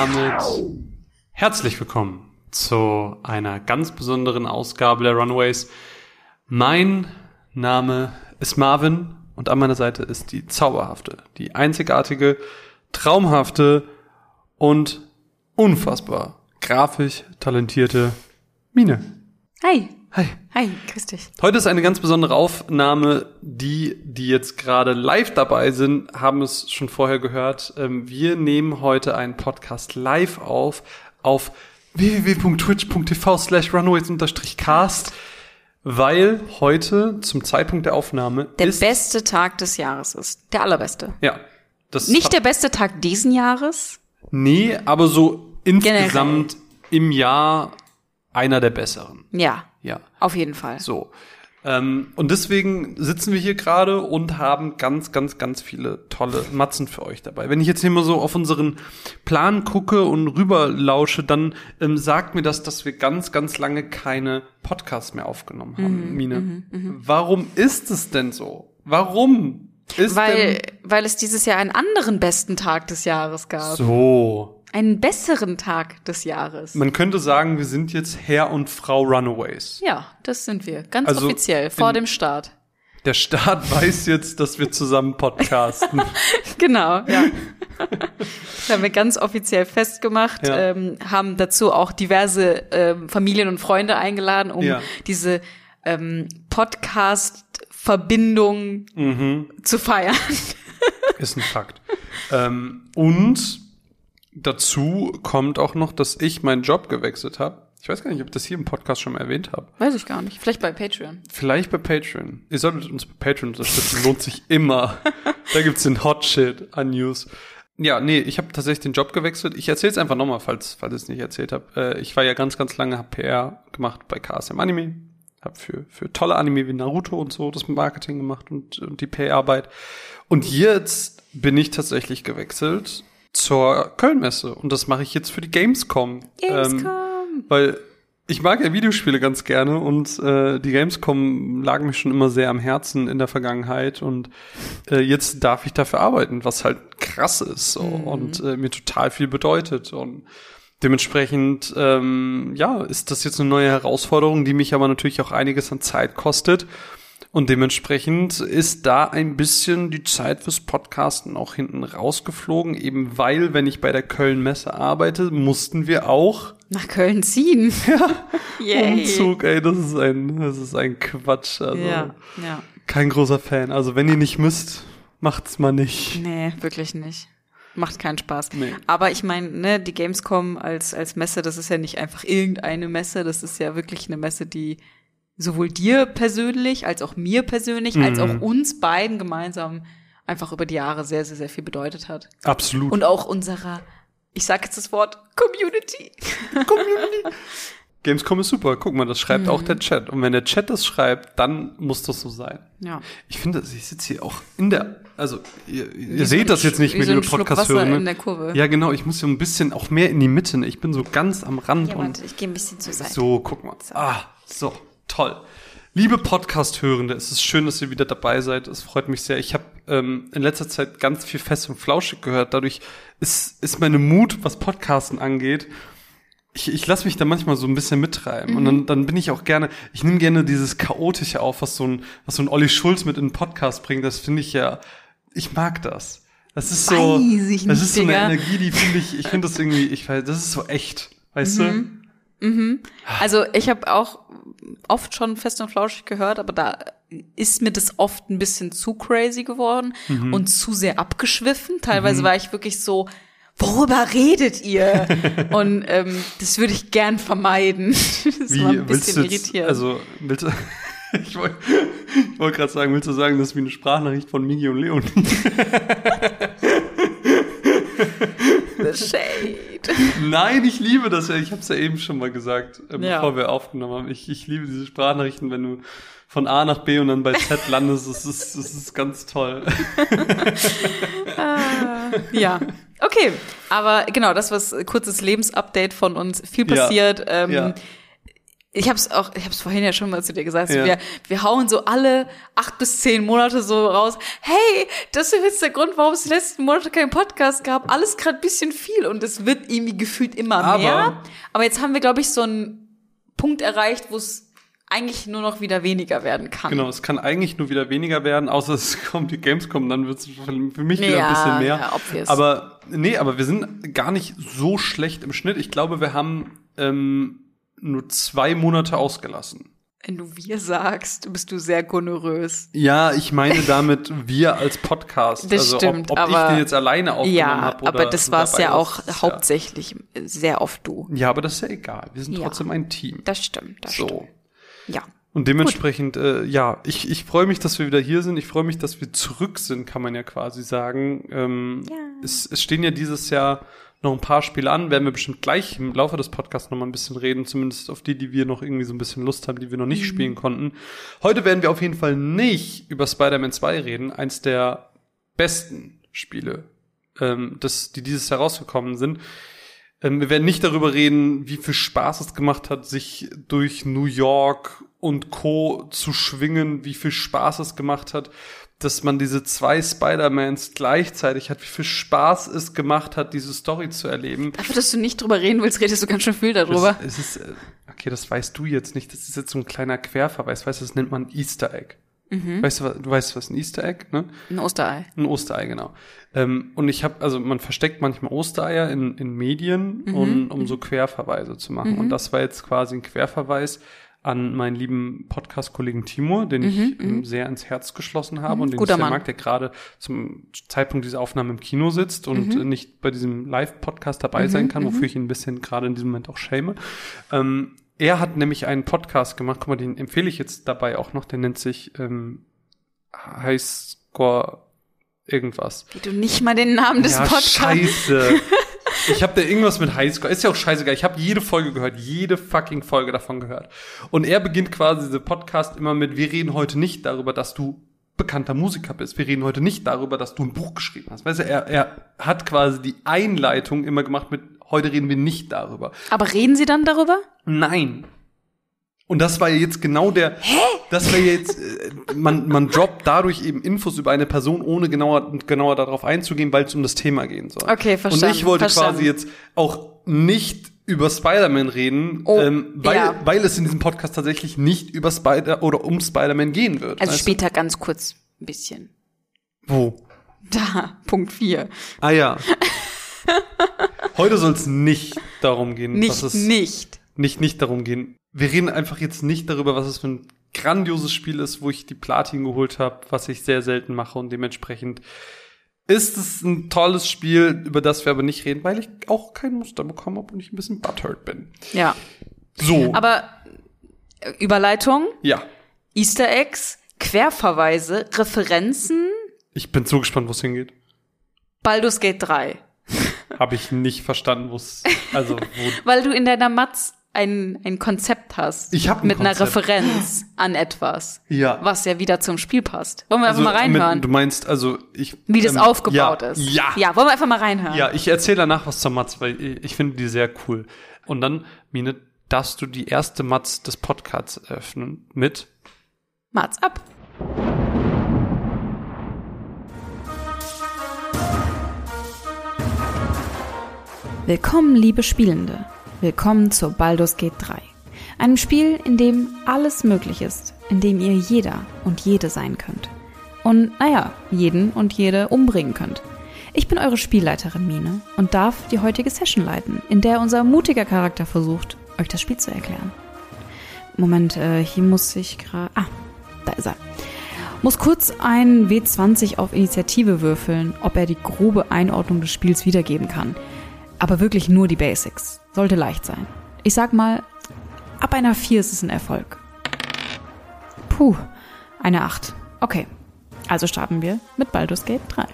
Damit herzlich willkommen zu einer ganz besonderen Ausgabe der Runaways. Mein Name ist Marvin und an meiner Seite ist die zauberhafte, die einzigartige, traumhafte und unfassbar grafisch talentierte Mine. Hi. Hi. Hi, grüß dich. Heute ist eine ganz besondere Aufnahme. Die, die jetzt gerade live dabei sind, haben es schon vorher gehört. Ähm, Wir nehmen heute einen Podcast live auf auf www.twitch.tv slash runaways-cast, weil heute zum Zeitpunkt der Aufnahme Der beste Tag des Jahres ist. Der allerbeste. ja, das Nicht der beste Tag diesen Jahres. nee, aber so insgesamt im Jahr einer der besseren. Ja, Ja. auf jeden Fall. So. Ähm, und deswegen sitzen wir hier gerade und haben ganz, ganz, ganz viele tolle Matzen für euch dabei. Wenn ich jetzt hier mal so auf unseren Plan gucke und rüberlausche, dann ähm, sagt mir das, dass wir ganz, ganz lange keine Podcasts mehr aufgenommen Mhm, haben, Mine. Warum ist es denn so? Warum ist Weil, denn weil es dieses Jahr einen anderen besten Tag des Jahres gab. so? Einen besseren Tag des Jahres. Man könnte sagen, wir sind jetzt Herr und Frau Runaways. Ja, das sind wir. Ganz Also offiziell, vor dem Start. Der Staat weiß jetzt, dass wir zusammen podcasten. Genau, ja. Das haben wir ganz offiziell festgemacht, Ja. ähm, haben dazu auch diverse ähm, Familien und Freunde eingeladen, um Ja. diese ähm, Podcast-Verbindung mhm. zu feiern. Ist ein Fakt. ähm, und dazu kommt auch noch, dass ich meinen Job gewechselt habe. Ich weiß gar nicht, ob ich das hier im Podcast schon mal erwähnt habe. Weiß ich gar nicht. Vielleicht bei Patreon. Vielleicht bei Patreon. Ihr solltet uns bei Patreon unterstützen. Lohnt sich immer. da gibt's den Hot Shit an News. Ja, nee, ich habe tatsächlich den Job gewechselt. Ich erzähle es einfach nochmal, falls, falls ich es nicht erzählt habe. Äh, ich war ja ganz, ganz lange, PR gemacht bei KSM Anime. Hab für, für tolle Anime wie Naruto und so das Marketing gemacht und, und die PR-Arbeit. Und jetzt bin ich tatsächlich gewechselt zur Kölnmesse. Und das mache ich jetzt für die Gamescom. Ähm, Gamescom. weil ich mag ja Videospiele ganz gerne und äh, die Gamescom lag mir schon immer sehr am Herzen in der Vergangenheit und äh, jetzt darf ich dafür arbeiten, was halt krass ist so, und äh, mir total viel bedeutet und dementsprechend ähm, ja ist das jetzt eine neue Herausforderung, die mich aber natürlich auch einiges an Zeit kostet und dementsprechend ist da ein bisschen die Zeit fürs Podcasten auch hinten rausgeflogen, eben weil, wenn ich bei der Köln-Messe arbeite, mussten wir auch Nach Köln ziehen. Ja. Yay. Umzug, ey, das ist ein, das ist ein Quatsch. Also Ja, ja. kein großer Fan. Also wenn ihr nicht müsst, macht's mal nicht. Nee, wirklich nicht. Macht keinen Spaß. Nee. Aber ich meine, ne, die Gamescom als, als Messe, das ist ja nicht einfach irgendeine Messe, das ist ja wirklich eine Messe, die sowohl dir persönlich, als auch mir persönlich, als auch uns beiden gemeinsam einfach über die Jahre sehr, sehr, sehr viel bedeutet hat. Absolut. Und auch unserer, ich sag jetzt das Wort, Community. Community. Gamescom ist super. Guck mal, das schreibt Mhm. auch der Chat. Und wenn der Chat das schreibt, dann muss das so sein. Ja. Ich finde, ich sitze hier auch in der, also ihr, ihr so seht ein das jetzt nicht mehr, so liebe Podcast-Hörer. Ne? in der Kurve. Ja, genau. Ich muss so ein bisschen auch mehr in die Mitte. Ne? Ich bin so ganz am Rand Ja, und warte, ich gehe ein bisschen zur Seite. So, guck mal. Ah, so, toll. Liebe Podcast-Hörende, es ist schön, dass ihr wieder dabei seid. Es freut mich sehr. Ich habe ähm, in letzter Zeit ganz viel Fest und Flauschig gehört. Dadurch ist, ist meine Mut, was Podcasten angeht, ich, ich lasse mich da manchmal so ein bisschen mittreiben. Und dann, dann bin ich auch gerne, ich nehme gerne dieses Chaotische auf, was so ein, was so ein Olli Schulz mit in den Podcast bringt. Das finde ich ja, ich mag das. Das ist so, das ist so eine Digga. Energie, die finde ich, ich finde das irgendwie, ich weiß, das ist so echt. Weißt du? Also ich habe auch oft schon fest und flauschig gehört, aber da ist mir das oft ein bisschen zu crazy geworden Mhm. und zu sehr abgeschwiffen. Teilweise war ich wirklich so, worüber redet ihr? und ähm, das würde ich gern vermeiden. Das Wie war ein bisschen irritierend. also willst du, ich wollte wollt gerade sagen, willst du sagen, das ist wie eine Sprachnachricht von Migi und Leon? Shade. Nein, ich liebe das ja. Ich habe es ja eben schon mal gesagt, äh, Ja. bevor wir aufgenommen haben. Ich, ich liebe diese Sprachnachrichten, wenn du von A nach B und dann bei Z landest. Das ist, das ist ganz toll. Ja, okay. Aber genau, das was kurzes Lebensupdate von uns. Viel Ja, passiert. Ähm, ja. Ich habe es auch, ich habe es vorhin ja schon mal zu dir gesagt. Ja. Wir, wir hauen so alle acht bis zehn Monate so raus. Hey, das ist jetzt der Grund, warum es die letzten Monate keinen Podcast gab. Alles gerade ein bisschen viel und es wird irgendwie gefühlt immer Aber- mehr. Aber jetzt haben wir, glaube ich, so einen Punkt erreicht, wo es eigentlich nur noch wieder weniger werden kann. Genau, es kann eigentlich nur wieder weniger werden, außer es kommt die Gamescom, dann wird es für mich wieder Ja, ein bisschen mehr. ja, obvious. aber nee, aber wir sind gar nicht so schlecht im Schnitt. Ich glaube, wir haben ähm, nur zwei Monate ausgelassen. Wenn du wir sagst, bist du sehr gonorös. Ja, ich meine damit wir als Podcast. Das also stimmt, ob, ob aber- ich den jetzt alleine aufgenommen Ja, habe aber oder das war es ja auch ist hauptsächlich sehr oft du. Ja, aber das ist ja egal. Wir sind Ja. trotzdem ein Team. Das stimmt, das stimmt. so. Ja. Und dementsprechend, äh, ja, ich, ich freue mich, dass wir wieder hier sind. Ich freue mich, dass wir zurück sind, kann man ja quasi sagen. Ähm, Ja. es, es stehen ja dieses Jahr noch ein paar Spiele an, werden wir bestimmt gleich im Laufe des Podcasts noch mal ein bisschen reden, zumindest auf die, die wir noch irgendwie so ein bisschen Lust haben, die wir noch nicht spielen konnten. Heute werden wir auf jeden Fall nicht über Spider-Man 2 reden, eins der besten Spiele, ähm, das, die dieses Jahr rausgekommen sind. Ähm, wir werden nicht darüber reden, wie viel Spaß es gemacht hat, sich durch New York und Co. zu schwingen, wie viel Spaß es gemacht hat, dass man diese zwei Spider-Mans gleichzeitig hat, wie viel Spaß es gemacht hat, diese Story zu erleben. Dafür, dass du nicht drüber reden willst, redest du ganz schön viel darüber. Es, es ist, äh, okay, das weißt du jetzt nicht, das ist jetzt so ein kleiner Querverweis, weißt du, das nennt man Easter Egg. Weißt du, was- du weißt, was ein Easter Egg, ne? Ein Osterei. Ein Osterei, genau. Ähm, und ich habe, also man versteckt manchmal Ostereier in, in Medien, um, um so Querverweise zu machen. Und das war jetzt quasi ein Querverweis an meinen lieben Podcast-Kollegen Timur, den ich ähm, sehr ins Herz geschlossen habe und den Guter ich sehr Mann. mag, der gerade zum Zeitpunkt dieser Aufnahme im Kino sitzt und äh, nicht bei diesem Live-Podcast dabei sein kann, wofür ich ihn ein bisschen gerade in diesem Moment auch schäme. Ähm, er hat nämlich einen Podcast gemacht, guck mal, den empfehle ich jetzt dabei auch noch, der nennt sich ähm, Highscore irgendwas. Wie du nicht mal den Namen des ja, Podcasts. scheiße. Ich habe da irgendwas mit Highscore. Ist ja auch scheißegal. Ich habe jede Folge gehört, jede fucking Folge davon gehört. Und er beginnt quasi diese Podcast immer mit: Wir reden heute nicht darüber, dass du bekannter Musiker bist. Wir reden heute nicht darüber, dass du ein Buch geschrieben hast. Weißt du, er, er hat quasi die Einleitung immer gemacht mit: Heute reden wir nicht darüber. Aber reden sie dann darüber? Nein. Und das war ja jetzt genau der. Hä? Das war jetzt, äh, man, man droppt dadurch eben Infos über eine Person, ohne genauer, genauer darauf einzugehen, weil es um das Thema gehen soll. Okay, verstanden, Und ich wollte verstanden. quasi jetzt auch nicht über Spider-Man reden, Oh, ähm, weil, ja. weil es in diesem Podcast tatsächlich nicht über Spider oder um Spider-Man gehen wird. Also später ganz kurz ein bisschen. Du? Wo? Da, Punkt 4. Ah ja. Heute soll es nicht darum gehen, Nicht, was es nicht. nicht, nicht darum gehen. Wir reden einfach jetzt nicht darüber, was es für ein grandioses Spiel ist, wo ich die Platin geholt habe, was ich sehr selten mache und dementsprechend ist es ein tolles Spiel, über das wir aber nicht reden, weil ich auch kein Muster bekommen habe und ich ein bisschen butthurt bin. Ja. So. Aber äh, Überleitung, ja. Easter Eggs, Querverweise, Referenzen, Ich bin so gespannt, wo es hingeht. Baldur's Gate 3. Habe ich nicht verstanden, wo es, also, wo, Weil du in deiner Matz ein, ein Konzept hast. Ich hab ein Mit einer Konzept. Referenz an etwas. Ja. Was ja wieder zum Spiel passt. Wollen wir also, einfach mal reinhören, mit- du meinst, also, ich. wie das ähm, aufgebaut ja, ist? Ja. Ja, wollen wir einfach mal reinhören? Ja, ich erzähle danach was zur Matz, weil ich, ich finde die sehr cool. Und dann, Mine, darfst du die erste Matz des Podcasts eröffnen mit Matz ab. Willkommen, liebe Spielende. Willkommen zur Baldur's Gate 3. Einem Spiel, in dem alles möglich ist, in dem ihr jeder und jede sein könnt. Und naja, jeden und jede umbringen könnt. Ich bin eure Spielleiterin Mine und darf die heutige Session leiten, in der unser mutiger Charakter versucht, euch das Spiel zu erklären. Moment, äh, hier muss ich gerade. Ah, da ist er. Muss kurz ein W20 auf Initiative würfeln, ob er die grobe Einordnung des Spiels wiedergeben kann. Aber wirklich nur die Basics. Sollte leicht sein. Ich sag mal, ab einer 4 ist es ein Erfolg. Puh, eine 8. Okay. Also starten wir mit Baldur's Gate 3.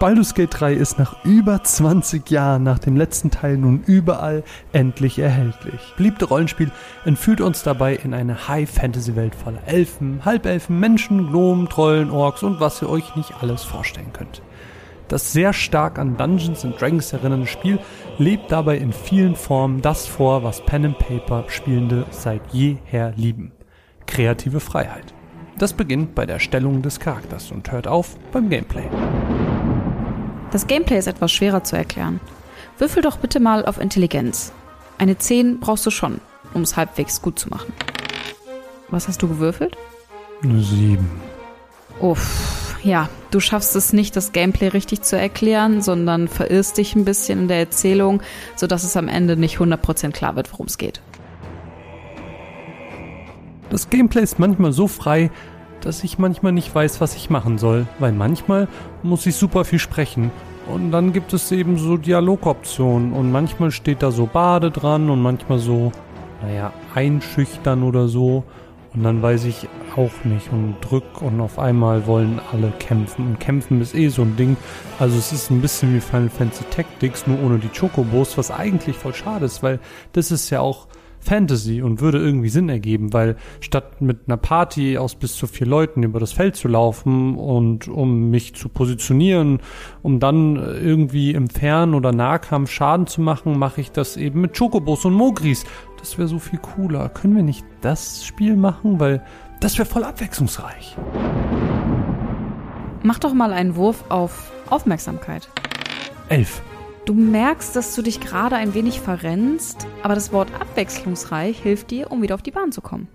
Baldur's Gate 3 ist nach über 20 Jahren nach dem letzten Teil nun überall endlich erhältlich. Beliebte Rollenspiel entführt uns dabei in eine High-Fantasy-Welt voller Elfen, Halbelfen, Menschen, Gnomen, Trollen, Orks und was ihr euch nicht alles vorstellen könnt. Das sehr stark an Dungeons and Dragons erinnernde Spiel lebt dabei in vielen Formen das vor, was Pen and Paper Spielende seit jeher lieben. Kreative Freiheit. Das beginnt bei der Erstellung des Charakters und hört auf beim Gameplay. Das Gameplay ist etwas schwerer zu erklären. Würfel doch bitte mal auf Intelligenz. Eine 10 brauchst du schon, um es halbwegs gut zu machen. Was hast du gewürfelt? Eine 7. Uff, ja, du schaffst es nicht, das Gameplay richtig zu erklären, sondern verirrst dich ein bisschen in der Erzählung, sodass es am Ende nicht 100% klar wird, worum es geht. Das Gameplay ist manchmal so frei, dass ich manchmal nicht weiß, was ich machen soll, weil manchmal muss ich super viel sprechen. Und dann gibt es eben so Dialogoptionen und manchmal steht da so Bade dran und manchmal so, naja, einschüchtern oder so. Und dann weiß ich auch nicht und drück und auf einmal wollen alle kämpfen. Und kämpfen ist eh so ein Ding. Also es ist ein bisschen wie Final Fantasy Tactics, nur ohne die Chocobos, was eigentlich voll schade ist, weil das ist ja auch Fantasy und würde irgendwie Sinn ergeben, weil statt mit einer Party aus bis zu vier Leuten über das Feld zu laufen und um mich zu positionieren, um dann irgendwie im Fern- oder Nahkampf Schaden zu machen, mache ich das eben mit Chocobos und Mogris. Das wäre so viel cooler. Können wir nicht das Spiel machen? Weil das wäre voll abwechslungsreich. Mach doch mal einen Wurf auf Aufmerksamkeit. Elf. Du merkst, dass du dich gerade ein wenig verrennst, aber das Wort abwechslungsreich hilft dir, um wieder auf die Bahn zu kommen.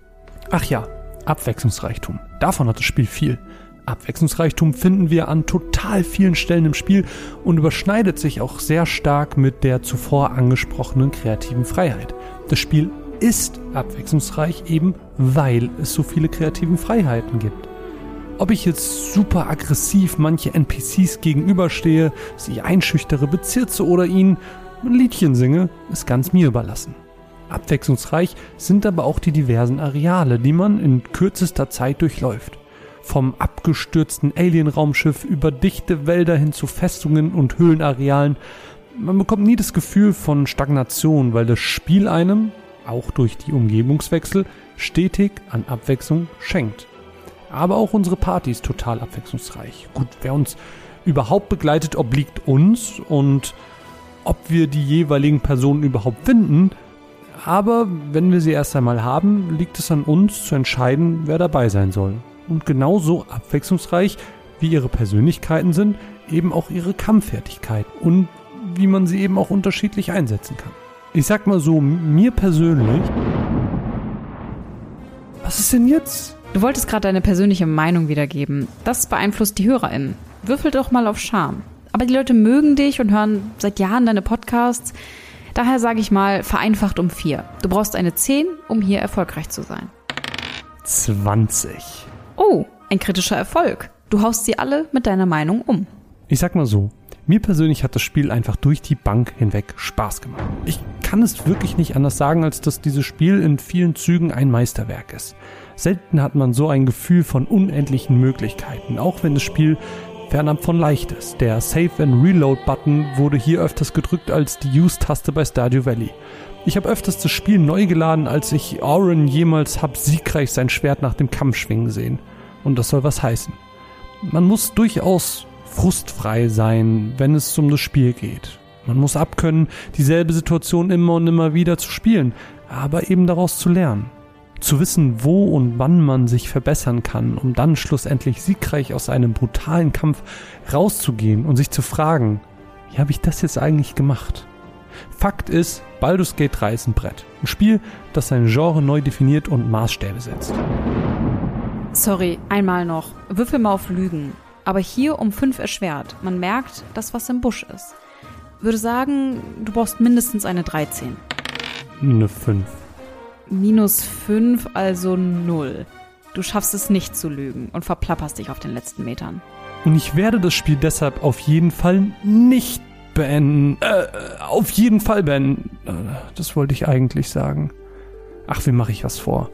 Ach ja, Abwechslungsreichtum. Davon hat das Spiel viel. Abwechslungsreichtum finden wir an total vielen Stellen im Spiel und überschneidet sich auch sehr stark mit der zuvor angesprochenen kreativen Freiheit. Das Spiel ist abwechslungsreich eben, weil es so viele kreativen Freiheiten gibt. Ob ich jetzt super aggressiv manche NPCs gegenüberstehe, sie einschüchtere, bezirze oder ihnen ein Liedchen singe, ist ganz mir überlassen. Abwechslungsreich sind aber auch die diversen Areale, die man in kürzester Zeit durchläuft. Vom abgestürzten Alien-Raumschiff über dichte Wälder hin zu Festungen und Höhlenarealen. Man bekommt nie das Gefühl von Stagnation, weil das Spiel einem, auch durch die Umgebungswechsel, stetig an Abwechslung schenkt aber auch unsere Party ist total abwechslungsreich. Gut, wer uns überhaupt begleitet, obliegt uns und ob wir die jeweiligen Personen überhaupt finden. Aber wenn wir sie erst einmal haben, liegt es an uns zu entscheiden, wer dabei sein soll. Und genauso abwechslungsreich wie ihre Persönlichkeiten sind, eben auch ihre Kampffertigkeit und wie man sie eben auch unterschiedlich einsetzen kann. Ich sag mal so, mir persönlich. Was ist denn jetzt? Du wolltest gerade deine persönliche Meinung wiedergeben. Das beeinflusst die HörerInnen. Würfel doch mal auf Charme. Aber die Leute mögen dich und hören seit Jahren deine Podcasts. Daher sage ich mal, vereinfacht um vier. Du brauchst eine 10, um hier erfolgreich zu sein. 20. Oh, ein kritischer Erfolg. Du haust sie alle mit deiner Meinung um. Ich sag mal so, mir persönlich hat das Spiel einfach durch die Bank hinweg Spaß gemacht. Ich kann es wirklich nicht anders sagen, als dass dieses Spiel in vielen Zügen ein Meisterwerk ist. Selten hat man so ein Gefühl von unendlichen Möglichkeiten, auch wenn das Spiel fernab von leicht ist. Der Save and Reload Button wurde hier öfters gedrückt als die Use-Taste bei Stardew Valley. Ich habe öfters das Spiel neu geladen, als ich Auron jemals hab siegreich sein Schwert nach dem Kampf schwingen sehen. Und das soll was heißen. Man muss durchaus frustfrei sein, wenn es um das Spiel geht. Man muss abkönnen, dieselbe Situation immer und immer wieder zu spielen, aber eben daraus zu lernen zu wissen, wo und wann man sich verbessern kann, um dann schlussendlich siegreich aus einem brutalen Kampf rauszugehen und sich zu fragen, wie habe ich das jetzt eigentlich gemacht? Fakt ist, Baldur's Gate 3 ist ein Brett. Ein Spiel, das sein Genre neu definiert und Maßstäbe setzt. Sorry, einmal noch. Würfel mal auf Lügen. Aber hier um 5 erschwert. Man merkt, dass was im Busch ist. Würde sagen, du brauchst mindestens eine 13. Eine 5 minus 5, also 0. Du schaffst es nicht zu lügen und verplapperst dich auf den letzten Metern. Und ich werde das Spiel deshalb auf jeden Fall nicht beenden. Äh, auf jeden Fall beenden. Äh, das wollte ich eigentlich sagen. Ach, wie mache ich was vor?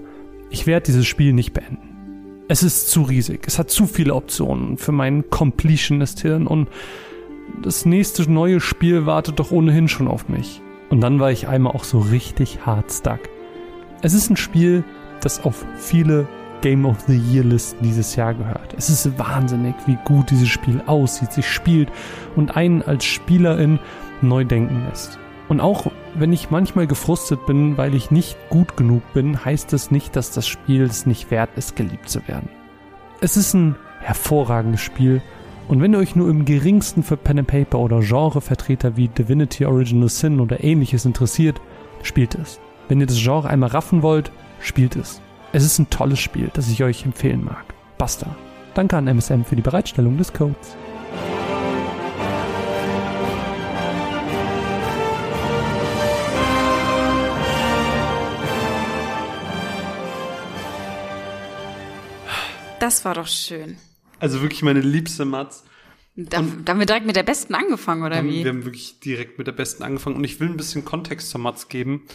Ich werde dieses Spiel nicht beenden. Es ist zu riesig. Es hat zu viele Optionen für meinen Completionist-Hirn und das nächste neue Spiel wartet doch ohnehin schon auf mich. Und dann war ich einmal auch so richtig hart stuck. Es ist ein Spiel, das auf viele Game of the Year Listen dieses Jahr gehört. Es ist wahnsinnig, wie gut dieses Spiel aussieht, sich spielt und einen als Spielerin neu denken lässt. Und auch wenn ich manchmal gefrustet bin, weil ich nicht gut genug bin, heißt es nicht, dass das Spiel es nicht wert ist, geliebt zu werden. Es ist ein hervorragendes Spiel und wenn ihr euch nur im geringsten für Pen and Paper oder Genrevertreter wie Divinity Original Sin oder ähnliches interessiert, spielt es. Wenn ihr das Genre einmal raffen wollt, spielt es. Es ist ein tolles Spiel, das ich euch empfehlen mag. Basta. Danke an MSM für die Bereitstellung des Codes. Das war doch schön. Also wirklich meine liebste Matz. Da, da haben wir direkt mit der besten angefangen, oder Wir wie? haben wirklich direkt mit der besten angefangen und ich will ein bisschen Kontext zur Matz geben.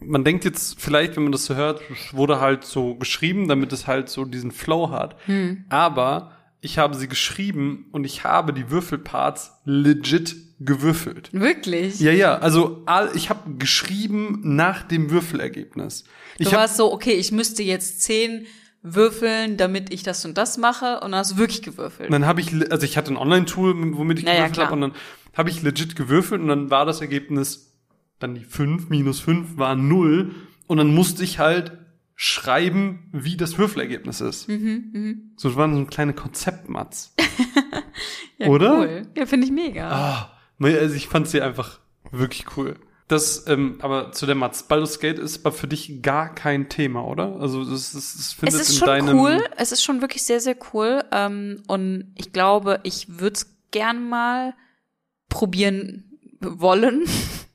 Man denkt jetzt vielleicht, wenn man das so hört, wurde halt so geschrieben, damit es halt so diesen Flow hat. Hm. Aber ich habe sie geschrieben und ich habe die Würfelparts legit gewürfelt. Wirklich? Ja, ja, also all, ich habe geschrieben nach dem Würfelergebnis. Ich du hab, warst so, okay, ich müsste jetzt zehn würfeln, damit ich das und das mache, und dann hast du wirklich gewürfelt. Und dann habe ich, also ich hatte ein Online-Tool, womit ich Ja, ja, gewürfelt habe, und dann habe ich legit gewürfelt und dann war das Ergebnis dann die 5 minus 5 war 0 und dann musste ich halt schreiben, wie das Würfelergebnis ist. Mhm, So, das war so ein kleiner Konzeptmatz. ja, oder? Cool. Ja, finde ich mega. Ah, also ich fand sie einfach wirklich cool. Das, ähm, aber zu der Matz, Baldur's Gate ist aber für dich gar kein Thema, oder? Also das, das, das findet es ist in schon deinem cool. Es ist schon wirklich sehr, sehr cool. Ähm, und ich glaube, ich würde es gern mal probieren wollen.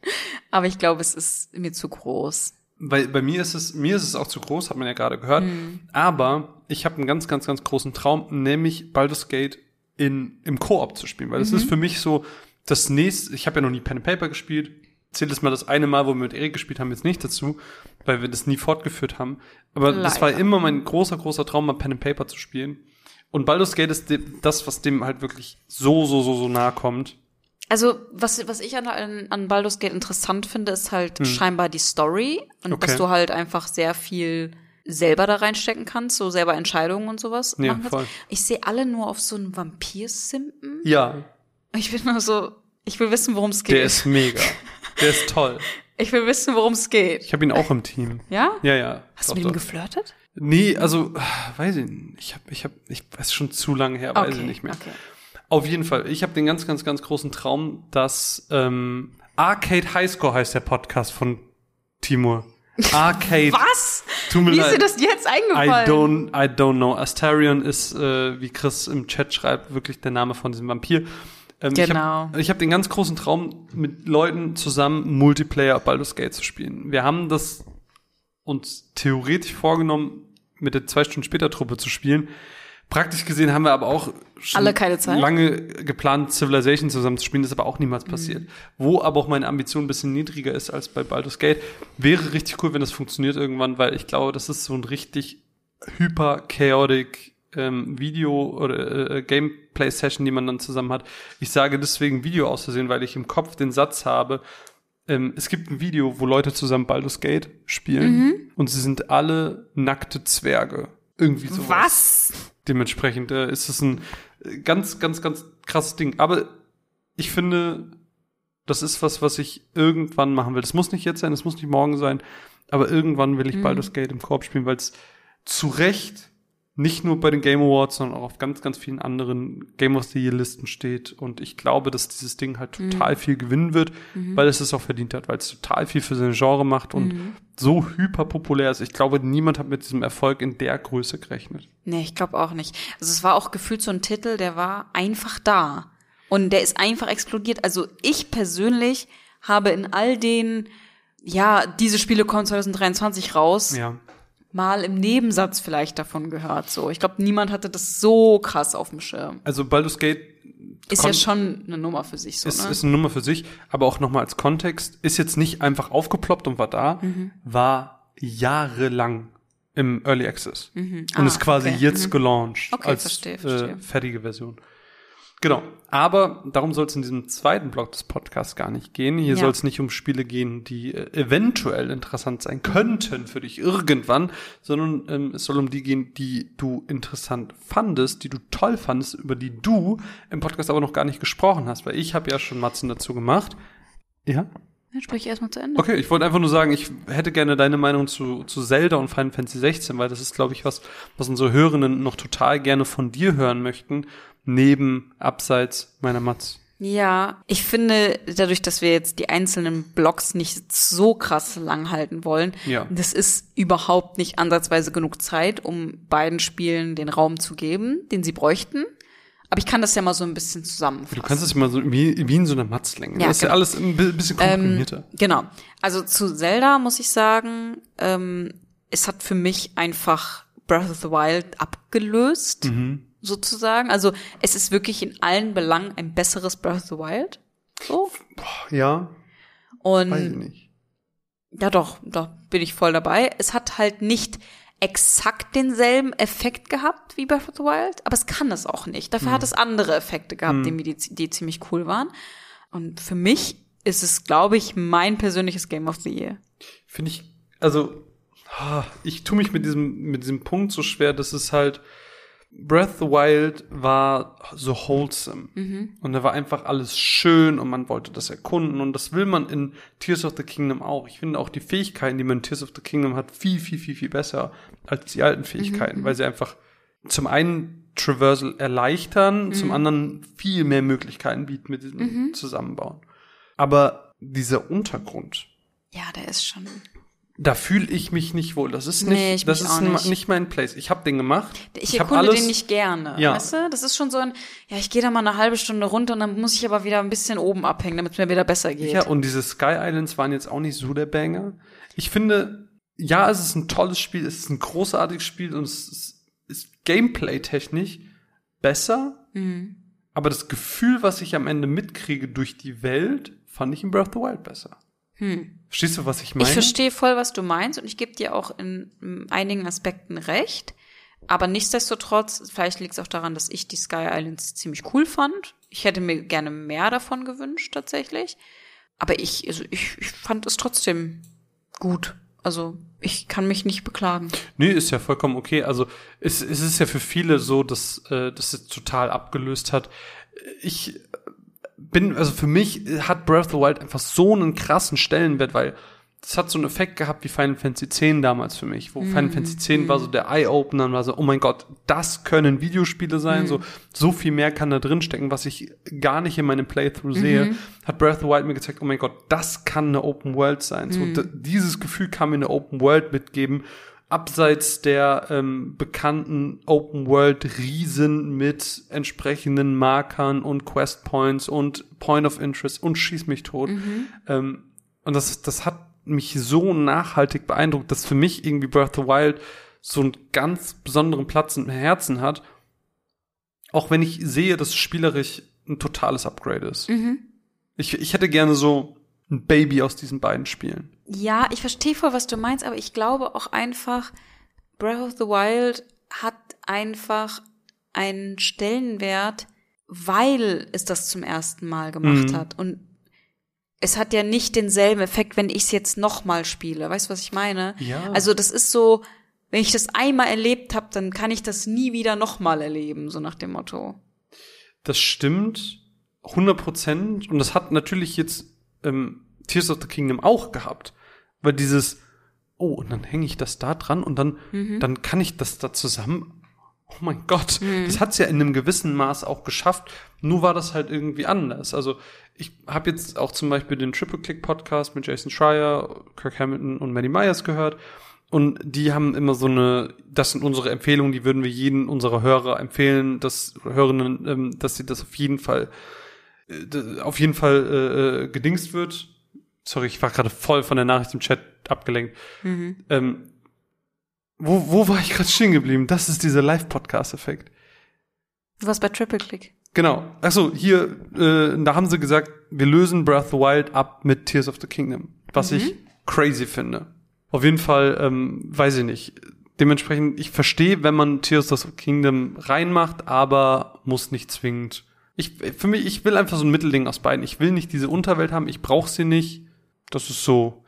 Aber ich glaube, es ist mir zu groß. Weil bei mir ist es, mir ist es auch zu groß, hat man ja gerade gehört. Mhm. Aber ich habe einen ganz, ganz, ganz großen Traum, nämlich Baldur's Gate in, im Koop zu spielen. Weil das Mhm. ist für mich so das nächste, ich habe ja noch nie Pen and Paper gespielt. Zählt es mal das eine Mal, wo wir mit Erik gespielt haben, jetzt nicht dazu, weil wir das nie fortgeführt haben. Aber das war Leider. immer mein großer, großer Traum, mal Pen and Paper zu spielen. Und Baldur's Gate ist das, was dem halt wirklich so, so, so, so nahe kommt. Also, was, was ich an, an, Baldur's Gate interessant finde, ist halt scheinbar die Story und Hm. Okay. dass du halt einfach sehr viel selber da reinstecken kannst, so selber Entscheidungen und sowas Ja, voll. Ich sehe alle nur auf so einen Vampir-Simpen. Ja, Ich bin nur so, ich will wissen, worum es geht. der ist mega. Der ist toll. ich will wissen, worum es geht. Ich habe ihn auch im Team. Ja? Ja, ja. Hast Doch, du mit ihm geflirtet? Nee, also, weiß ich nicht. Ich habe, ich habe, ich weiß schon zu lange her, weiß ich nicht mehr. Okay. Auf jeden Fall, ich habe den ganz, ganz, ganz großen Traum, dass ähm, Arcade Highscore heißt der Podcast von Timur. Arcade. Was? Tut mir Wie ist dir leid. das jetzt I eingefallen? don't, I don't know. Astarion ist, äh, wie Chris im Chat schreibt, wirklich der Name von diesem Vampir. Ähm, Ich Genau. habe ich hab den ganz großen Traum, mit Leuten zusammen Multiplayer Baldur's Gate zu spielen. Wir haben das uns theoretisch vorgenommen, mit der zwei Stunden später Truppe zu spielen. Praktisch gesehen haben wir aber auch schon lange geplant, Civilization zusammen zu spielen. Das ist aber auch niemals Mhm. passiert. Wo aber auch meine Ambition ein bisschen niedriger ist als bei Baldur's Gate. Wäre richtig cool, wenn das funktioniert irgendwann, weil ich glaube, das ist so ein richtig hyper chaotic ähm, Video oder äh, Gameplay Session, die man dann zusammen hat. Ich sage deswegen Video auszusehen, weil ich im Kopf den Satz habe. Ähm, es gibt ein Video, wo Leute zusammen Baldur's Gate spielen Mhm. und sie sind alle nackte Zwerge. Irgendwie so. Was? Dementsprechend äh, ist es ein äh, ganz, ganz, ganz krasses Ding. Aber ich finde, das ist was, was ich irgendwann machen will. Das muss nicht jetzt sein, das muss nicht morgen sein, aber irgendwann will ich Mhm. Baldur's Gate im Korb spielen, weil es zu Recht nicht nur bei den Game Awards, sondern auch auf ganz, ganz vielen anderen Game of the Year Listen steht. Und ich glaube, dass dieses Ding halt Mhm. total viel gewinnen wird, weil es es auch verdient hat, weil es total viel für sein Genre macht und Mhm. so hyper populär ist. Ich glaube, niemand hat mit diesem Erfolg in der Größe gerechnet. Nee, ich glaube auch nicht. Also es war auch gefühlt so ein Titel, der war einfach da. Und der ist einfach explodiert. Also ich persönlich habe in all den, ja, diese Spiele kommen 2023 raus, Ja. Mal im Nebensatz vielleicht davon gehört. So, ich glaube, niemand hatte das so krass auf dem Schirm. Also Baldur's Gate Ist ja schon eine Nummer für sich so, ist, ne? ist eine Nummer für sich, aber auch nochmal als Kontext, ist jetzt nicht einfach aufgeploppt und war da, Mhm. war jahrelang im Early Access und Ah, ist quasi okay. jetzt gelauncht Okay, als verstehe, Äh, verstehe. fertige Version. Genau. Aber darum soll es in diesem zweiten Block des Podcasts gar nicht gehen. Hier Ja. soll es nicht um Spiele gehen, die äh, eventuell interessant sein könnten für dich irgendwann, sondern ähm, es soll um die gehen, die du interessant fandest, die du toll fandest, über die du im Podcast aber noch gar nicht gesprochen hast, weil ich habe ja schon Matzen dazu gemacht. Ja? Dann sprich ich erstmal zu Ende. Okay, ich wollte einfach nur sagen, ich hätte gerne deine Meinung zu, zu Zelda und Final Fantasy 16, weil das ist, glaube ich, was, was unsere Hörenden noch total gerne von dir hören möchten, neben, abseits meiner Matz. Ja, ich finde, dadurch, dass wir jetzt die einzelnen Blocks nicht so krass lang halten wollen, Ja. das ist überhaupt nicht ansatzweise genug Zeit, um beiden Spielen den Raum zu geben, den sie bräuchten. Aber ich kann das ja mal so ein bisschen zusammenfassen. Du kannst es mal so wie, wie in so einer Matzlänge. Ja, das ist ja genau. alles ein bi- bisschen komprimierter. Genau. Also zu Zelda muss ich sagen, ähm, es hat für mich einfach Breath of the Wild abgelöst, Mhm. Sozusagen. Also es ist wirklich in allen Belangen ein besseres Breath of the Wild. So. ja, Und weiß ich nicht. Ja, doch, da bin ich voll dabei. Es hat halt nicht exakt denselben Effekt gehabt wie Breath of the Wild, aber es kann es auch nicht. Dafür hat es andere Effekte gehabt, die, mir die, die ziemlich cool waren. Und für mich ist es, glaube ich, mein persönliches Game of the Year. Finde ich, also, ah, ich tue mich mit diesem, mit diesem Punkt so schwer, dass es halt, Breath of the Wild war so wholesome. Und da war einfach alles schön und man wollte das erkunden und das will man in Tears of the Kingdom auch. Ich finde auch die Fähigkeiten, die man in Tears of the Kingdom hat, viel, viel, viel, viel besser als die alten Fähigkeiten, weil sie einfach zum einen Traversal erleichtern, zum anderen viel mehr Möglichkeiten bieten mit diesem Zusammenbauen. Aber dieser Untergrund, Ja, der ist schon. Da fühle ich mich nicht wohl. Das ist Nee, nicht, ich das ist nicht. nicht mein Place. Ich habe den gemacht. Ich hab erkunde den nicht gerne, Ja. weißt du? Das ist schon so ein, ja, ich gehe da mal eine halbe Stunde runter und dann muss ich aber wieder ein bisschen oben abhängen, damit es mir wieder besser geht. Ja, und diese Sky Islands waren jetzt auch nicht so der Banger. Ich finde, ja, es ist ein tolles Spiel, es ist ein großartiges Spiel und es ist, ist Gameplay-technisch besser. Mhm. Aber das Gefühl, was ich am Ende mitkriege durch die Welt, fand ich in Breath of the Wild besser. Verstehst du, was ich meine? Ich verstehe voll, was du meinst und ich gebe dir auch in, einigen Aspekten recht. Aber nichtsdestotrotz, vielleicht liegt es auch daran, dass ich die Sky Islands ziemlich cool fand. Ich hätte mir gerne mehr davon gewünscht, tatsächlich. Aber ich, also ich, ich fand es trotzdem gut. Also ich kann mich nicht beklagen. Nee, ist ja vollkommen okay. Also es, es ist ja für viele so, dass äh, das jetzt total abgelöst hat. Ich bin, also für mich hat Breath of the Wild einfach so einen krassen Stellenwert, weil das hat so einen Effekt gehabt wie Final Fantasy X damals für mich, wo Final Fantasy X war so der Eye-Opener und war so, oh mein Gott, das können Videospiele sein, so, so viel mehr kann da drin stecken, was ich gar nicht in meinem Playthrough sehe, hat Breath of the Wild mir gezeigt, oh mein Gott, das kann eine Open World sein, so, d- dieses Gefühl kann mir eine Open World mitgeben, abseits der ähm, bekannten Open World Riesen mit entsprechenden Markern und Quest Points und Point of Interest und schieß mich tot. Ähm, und das, das hat mich so nachhaltig beeindruckt, dass für mich irgendwie Breath of the Wild so einen ganz besonderen Platz im Herzen hat. Auch wenn ich sehe, dass es spielerisch ein totales Upgrade ist. Ich, ich hätte gerne so ein Baby aus diesen beiden Spielen. Ja, ich verstehe voll, was du meinst, aber ich glaube auch einfach, Breath of the Wild hat einfach einen Stellenwert, weil es das zum ersten Mal gemacht Mhm. hat. Und es hat ja nicht denselben Effekt, wenn ich es jetzt nochmal spiele. Weißt du, was ich meine? Ja. Also das ist so, wenn ich das einmal erlebt habe, dann kann ich das nie wieder nochmal erleben, so nach dem Motto. Das stimmt 100 Prozent und das hat natürlich jetzt ähm, Tears of the Kingdom auch gehabt, weil dieses oh und dann hänge ich das da dran und dann dann kann ich das da zusammen. Oh mein Gott, das hat's ja in einem gewissen Maß auch geschafft. Nur war das halt irgendwie anders. Also ich habe jetzt auch zum Beispiel den Triple Click Podcast mit Jason Schreier, Kirk Hamilton und Maddie Myers gehört. Und die haben immer so eine, das sind unsere Empfehlungen, die würden wir jeden unserer Hörer empfehlen, dass Hörerinnen, ähm, dass sie das auf jeden Fall, äh, auf jeden Fall äh, äh, gedingst wird. Sorry, ich war gerade voll von der Nachricht im Chat abgelenkt. Ähm, wo, wo war ich gerade stehen geblieben? Das ist dieser Live-Podcast-Effekt. Du warst bei Triple Click. Genau. Achso, hier, äh, da haben sie gesagt, wir lösen Breath of the Wild ab mit Tears of the Kingdom. Was ich crazy finde. Auf jeden Fall, ähm, weiß ich nicht. Dementsprechend, ich verstehe, wenn man Tears of the Kingdom reinmacht, aber muss nicht zwingend Ich, für mich, ich will einfach so ein Mittelding aus beiden. Ich will nicht diese Unterwelt haben, ich brauche sie nicht. Das ist so.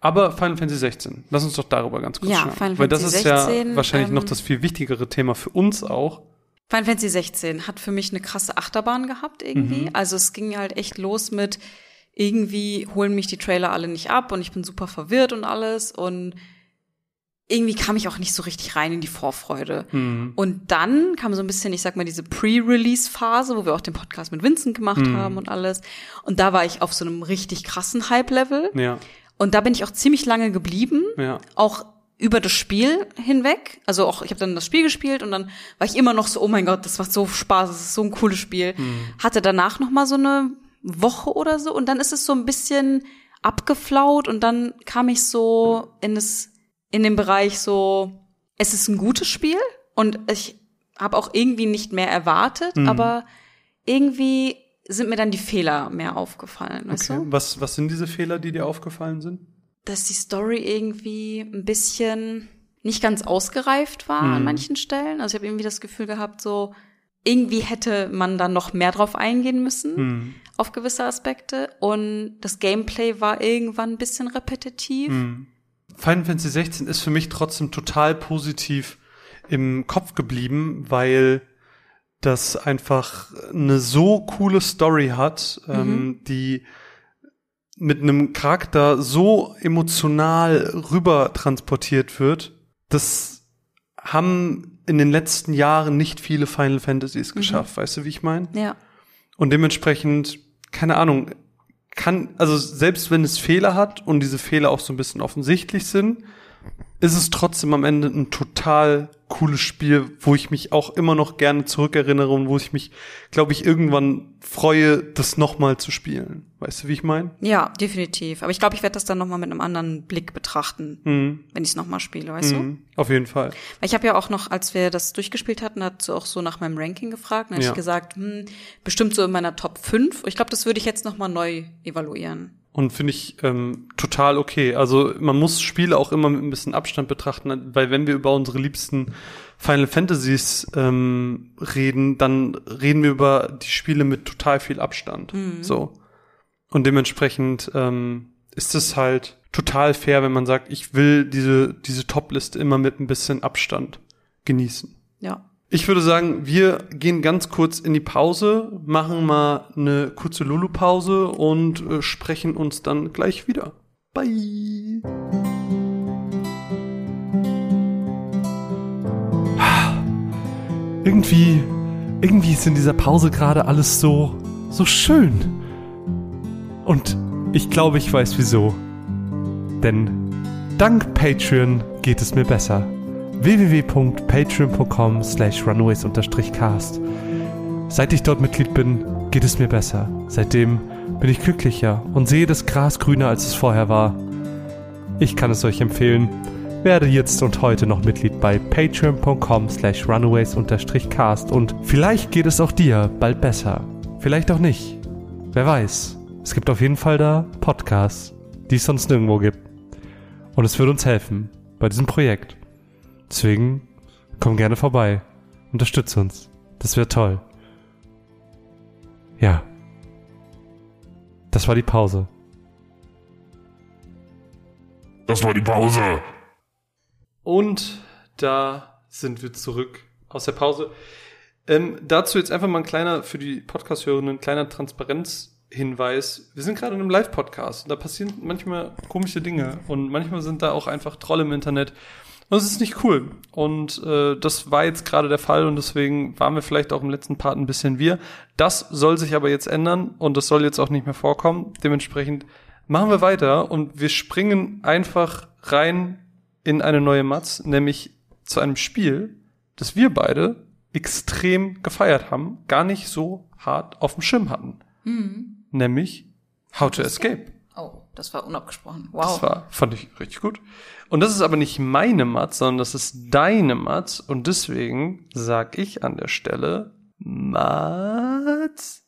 Aber Final Fantasy 16, lass uns doch darüber ganz kurz Ja, schauen. Final Weil das ist ja 16, wahrscheinlich noch ähm, das viel wichtigere Thema für uns auch. Final Fantasy 16 hat für mich eine krasse Achterbahn gehabt irgendwie. Also es ging halt echt los mit irgendwie holen mich die Trailer alle nicht ab und ich bin super verwirrt und alles und irgendwie kam ich auch nicht so richtig rein in die Vorfreude. Und dann kam so ein bisschen, ich sag mal, diese Pre-Release-Phase, wo wir auch den Podcast mit Vincent gemacht haben und alles. Und da war ich auf so einem richtig krassen Hype-Level. Ja, Und da bin ich auch ziemlich lange geblieben ja. auch über das Spiel hinweg. Also auch, ich habe dann das Spiel gespielt und dann war ich immer noch so, oh mein Gott, das macht so Spaß, das ist so ein cooles Spiel. Hatte danach noch mal so eine Woche oder so und dann ist es so ein bisschen abgeflaut und dann kam ich so in das in den Bereich so, es ist ein gutes Spiel und ich habe auch irgendwie nicht mehr erwartet, aber irgendwie sind mir dann die Fehler mehr aufgefallen, weißt Okay. du? Was, was sind diese Fehler, die dir aufgefallen sind? dass die Story irgendwie ein bisschen nicht ganz ausgereift war an manchen Stellen. Also ich habe irgendwie das Gefühl gehabt, so irgendwie hätte man dann noch mehr drauf eingehen müssen auf gewisse Aspekte. Und das Gameplay war irgendwann ein bisschen repetitiv. Final Fantasy 16 ist für mich trotzdem total positiv im Kopf geblieben, weil das einfach eine so coole Story hat, ähm, die mit einem Charakter so emotional rüber transportiert wird. Das haben in den letzten Jahren nicht viele Final Fantasies geschafft. Weißt du, wie ich meine? Ja. Und dementsprechend, keine Ahnung, kann, also selbst wenn es Fehler hat und diese Fehler auch so ein bisschen offensichtlich sind, ist es trotzdem am Ende ein total cooles Spiel, wo ich mich auch immer noch gerne zurückerinnere und wo ich mich, glaube ich, irgendwann freue, das nochmal zu spielen. Weißt du, wie ich meine? Ja, definitiv. Aber ich glaube, ich werde das dann noch mal mit einem anderen Blick betrachten, wenn ich es noch mal spiele, weißt du? Mhm, auf jeden Fall. Weil Ich habe ja auch noch, als wir das durchgespielt hatten, hat du auch so nach meinem Ranking gefragt. Dann habe Ja. ich gesagt, hm, bestimmt so in meiner Top 5. Ich glaube, das würde ich jetzt noch mal neu evaluieren. Und finde ich ähm, total okay. Also man muss Spiele auch immer mit ein bisschen Abstand betrachten, weil wenn wir über unsere liebsten Final Fantasies ähm, reden, dann reden wir über die Spiele mit total viel Abstand. So. Und dementsprechend ähm, ist es halt total fair, wenn man sagt, ich will diese, diese Top-Liste immer mit ein bisschen Abstand genießen. Ich würde sagen, wir gehen ganz kurz in die Pause, machen mal eine kurze Lulu-Pause und äh, sprechen uns dann gleich wieder. Bye. Irgendwie, irgendwie ist in dieser Pause gerade alles so, so schön. Und ich glaube, ich weiß wieso. Denn dank Patreon geht es mir besser. www.patreon.com slash runaways-cast Seit ich dort Mitglied bin, geht es mir besser. Seitdem bin ich glücklicher und sehe das Gras grüner, als es vorher war. Ich kann es euch empfehlen. Werde jetzt und heute noch Mitglied bei patreon.com slash runaways-cast und vielleicht geht es auch dir bald besser. Vielleicht auch nicht. Wer weiß. Es gibt auf jeden Fall da Podcasts, die es sonst nirgendwo gibt. Und es würde uns helfen bei diesem Projekt. Deswegen komm gerne vorbei. Unterstütze uns. Das wäre toll. Ja. Das war die Pause. Das war die Pause. Und da sind wir zurück aus der Pause. Ähm, dazu jetzt einfach mal ein kleiner, für die Podcast-Hörenden, ein kleiner Transparenzhinweis. Wir sind gerade in einem Live-Podcast und da passieren manchmal komische Dinge und manchmal sind da auch einfach Trolle im Internet. Und es ist nicht cool. Und äh, das war jetzt gerade der Fall und deswegen waren wir vielleicht auch im letzten Part ein bisschen wir. Das soll sich aber jetzt ändern und das soll jetzt auch nicht mehr vorkommen. Dementsprechend machen wir weiter und wir springen einfach rein in eine neue Matz, nämlich zu einem Spiel, das wir beide extrem gefeiert haben, gar nicht so hart auf dem Schirm hatten. Nämlich How to Escape. Das war unabgesprochen. Das Wow. war, fand ich richtig gut. Und das ist aber nicht meine Matz, sondern das ist deine Matz. Und deswegen sag ich an der Stelle Matz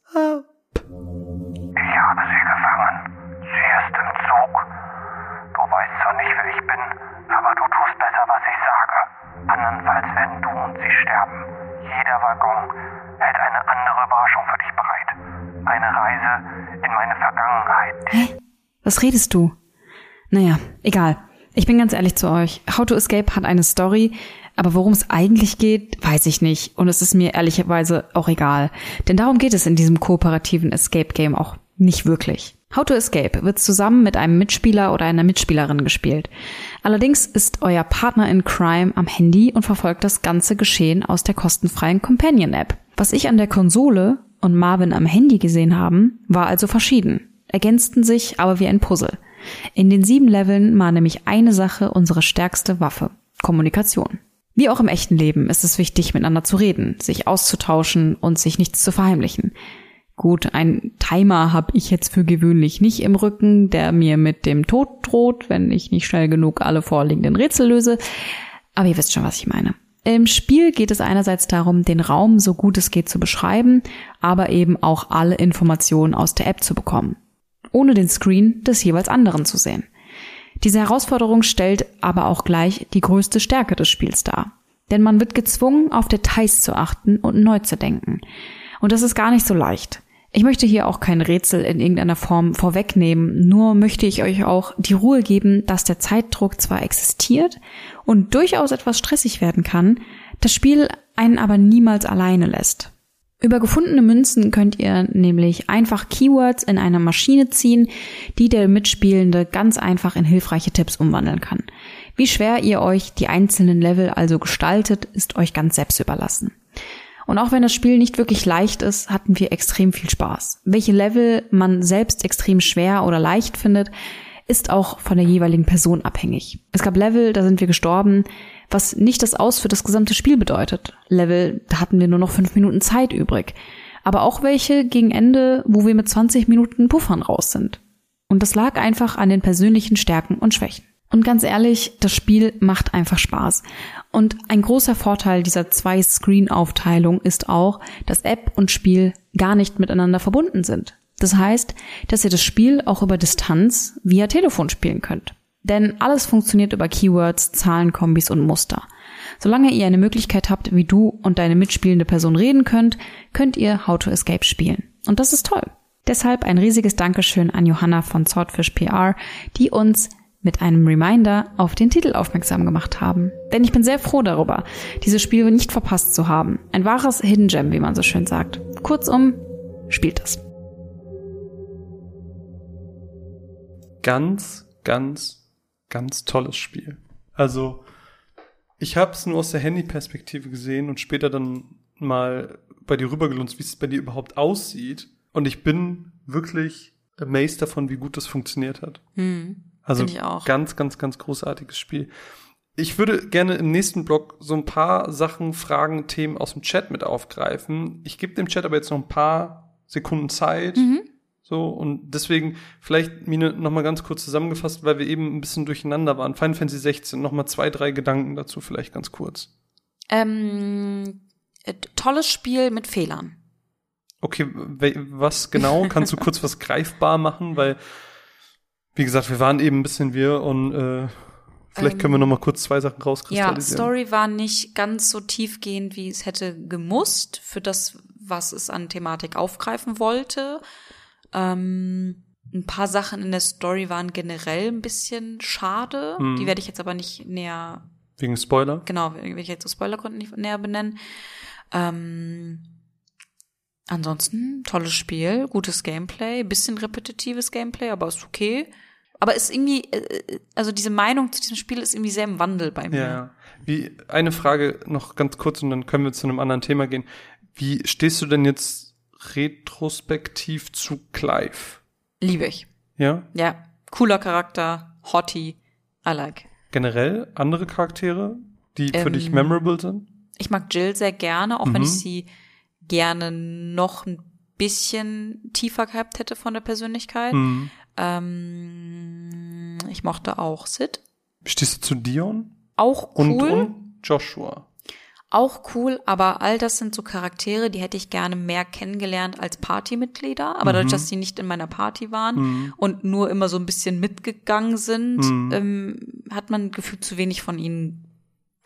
Was redest du? Naja, egal. Ich bin ganz ehrlich zu euch. How to Escape hat eine Story, aber worum es eigentlich geht, weiß ich nicht. Und es ist mir ehrlicherweise auch egal. Denn darum geht es in diesem kooperativen Escape Game auch nicht wirklich. How to Escape wird zusammen mit einem Mitspieler oder einer Mitspielerin gespielt. Allerdings ist euer Partner in Crime am Handy und verfolgt das ganze Geschehen aus der kostenfreien Companion App. Was ich an der Konsole und Marvin am Handy gesehen haben, war also verschieden, ergänzten sich aber wie ein Puzzle. In den sieben Leveln war nämlich eine Sache unsere stärkste Waffe, Kommunikation. Wie auch im echten Leben ist es wichtig, miteinander zu reden, sich auszutauschen und sich nichts zu verheimlichen. Gut, ein Timer habe ich jetzt für gewöhnlich nicht im Rücken, der mir mit dem Tod droht, wenn ich nicht schnell genug alle vorliegenden Rätsel löse. Aber ihr wisst schon, was ich meine. Im Spiel geht es einerseits darum, den Raum so gut es geht zu beschreiben, aber eben auch alle Informationen aus der App zu bekommen, ohne den Screen des jeweils anderen zu sehen. Diese Herausforderung stellt aber auch gleich die größte Stärke des Spiels dar. Denn man wird gezwungen, auf Details zu achten und neu zu denken. Und das ist gar nicht so leicht. Ich möchte hier auch kein Rätsel in irgendeiner Form vorwegnehmen, nur möchte ich euch auch die Ruhe geben, dass der Zeitdruck zwar existiert und durchaus etwas stressig werden kann, das Spiel einen aber niemals alleine lässt. Über gefundene Münzen könnt ihr nämlich einfach Keywords in eine Maschine ziehen, die der Mitspielende ganz einfach in hilfreiche Tipps umwandeln kann. Wie schwer ihr euch die einzelnen Level also gestaltet, ist euch ganz selbst überlassen. Und auch wenn das Spiel nicht wirklich leicht ist, hatten wir extrem viel Spaß. Welche Level man selbst extrem schwer oder leicht findet, ist auch von der jeweiligen Person abhängig. Es gab Level, da sind wir gestorben, was nicht das Aus für das gesamte Spiel bedeutet. Level, da hatten wir nur noch fünf Minuten Zeit übrig. Aber auch welche gegen Ende, wo wir mit 20 Minuten Puffern raus sind. Und das lag einfach an den persönlichen Stärken und Schwächen. Und ganz ehrlich, das Spiel macht einfach Spaß. Und ein großer Vorteil dieser Zwei-Screen-Aufteilung ist auch, dass App und Spiel gar nicht miteinander verbunden sind. Das heißt, dass ihr das Spiel auch über Distanz via Telefon spielen könnt. Denn alles funktioniert über Keywords, Zahlenkombis und Muster. Solange ihr eine Möglichkeit habt, wie du und deine mitspielende Person reden könnt, könnt ihr How to Escape spielen. Und das ist toll. Deshalb ein riesiges Dankeschön an Johanna von Swordfish PR, die uns mit einem Reminder auf den Titel aufmerksam gemacht haben. Denn ich bin sehr froh darüber, dieses Spiel nicht verpasst zu haben. Ein wahres Hidden Gem, wie man so schön sagt. Kurzum, spielt es. Ganz, ganz, ganz tolles Spiel. Also, ich habe es nur aus der Handy-Perspektive gesehen und später dann mal bei dir rübergelunzt, wie es bei dir überhaupt aussieht. Und ich bin wirklich amazed davon, wie gut das funktioniert hat. Hm. Also ganz, ganz, ganz großartiges Spiel. Ich würde gerne im nächsten Blog so ein paar Sachen, Fragen, Themen aus dem Chat mit aufgreifen. Ich gebe dem Chat aber jetzt noch ein paar Sekunden Zeit. Mhm. So, und deswegen vielleicht, Mine, noch mal ganz kurz zusammengefasst, weil wir eben ein bisschen durcheinander waren. Final Fantasy 16, noch mal zwei, drei Gedanken dazu vielleicht ganz kurz. Ähm, äh, tolles Spiel mit Fehlern. Okay, was genau? Kannst du kurz was greifbar machen? Weil, wie gesagt, wir waren eben ein bisschen wir und äh, vielleicht können wir noch mal kurz zwei Sachen Ja, rauskristallisieren. Story war nicht ganz so tiefgehend, wie es hätte gemusst für das, was es an Thematik aufgreifen wollte. Ähm, ein paar Sachen in der Story waren generell ein bisschen schade. Mhm. Die werde ich jetzt aber nicht näher, Wegen Spoiler. genau, werde ich jetzt aus Spoilergründen nicht näher benennen. Ähm, ansonsten, tolles Spiel, gutes Gameplay, bisschen repetitives Gameplay, aber ist okay. Aber ist irgendwie, äh, also diese Meinung zu diesem Spiel ist irgendwie sehr im Wandel bei mir. Ja. Wie, eine Frage noch ganz kurz und dann können wir zu einem anderen Thema gehen. Wie stehst du denn jetzt retrospektiv zu Clive? Liebe ich. Ja? Ja, cooler Charakter, hottie, I like. Generell andere Charaktere, die für Ähm, dich memorable sind? Ich mag Jill sehr gerne, auch wenn Mhm. ich sie gerne noch ein bisschen tiefer gehabt hätte von der Persönlichkeit. Mhm. Ähm, ich mochte auch Sid. Stehst du zu Dion? Auch Und, cool. und Joshua. Auch cool, aber all das sind so Charaktere, die hätte ich gerne mehr kennengelernt als Partymitglieder. Aber dadurch, dass sie nicht in meiner Party waren Mhm. und nur immer so ein bisschen mitgegangen sind, Mhm. ähm, hat man gefühlt zu wenig von ihnen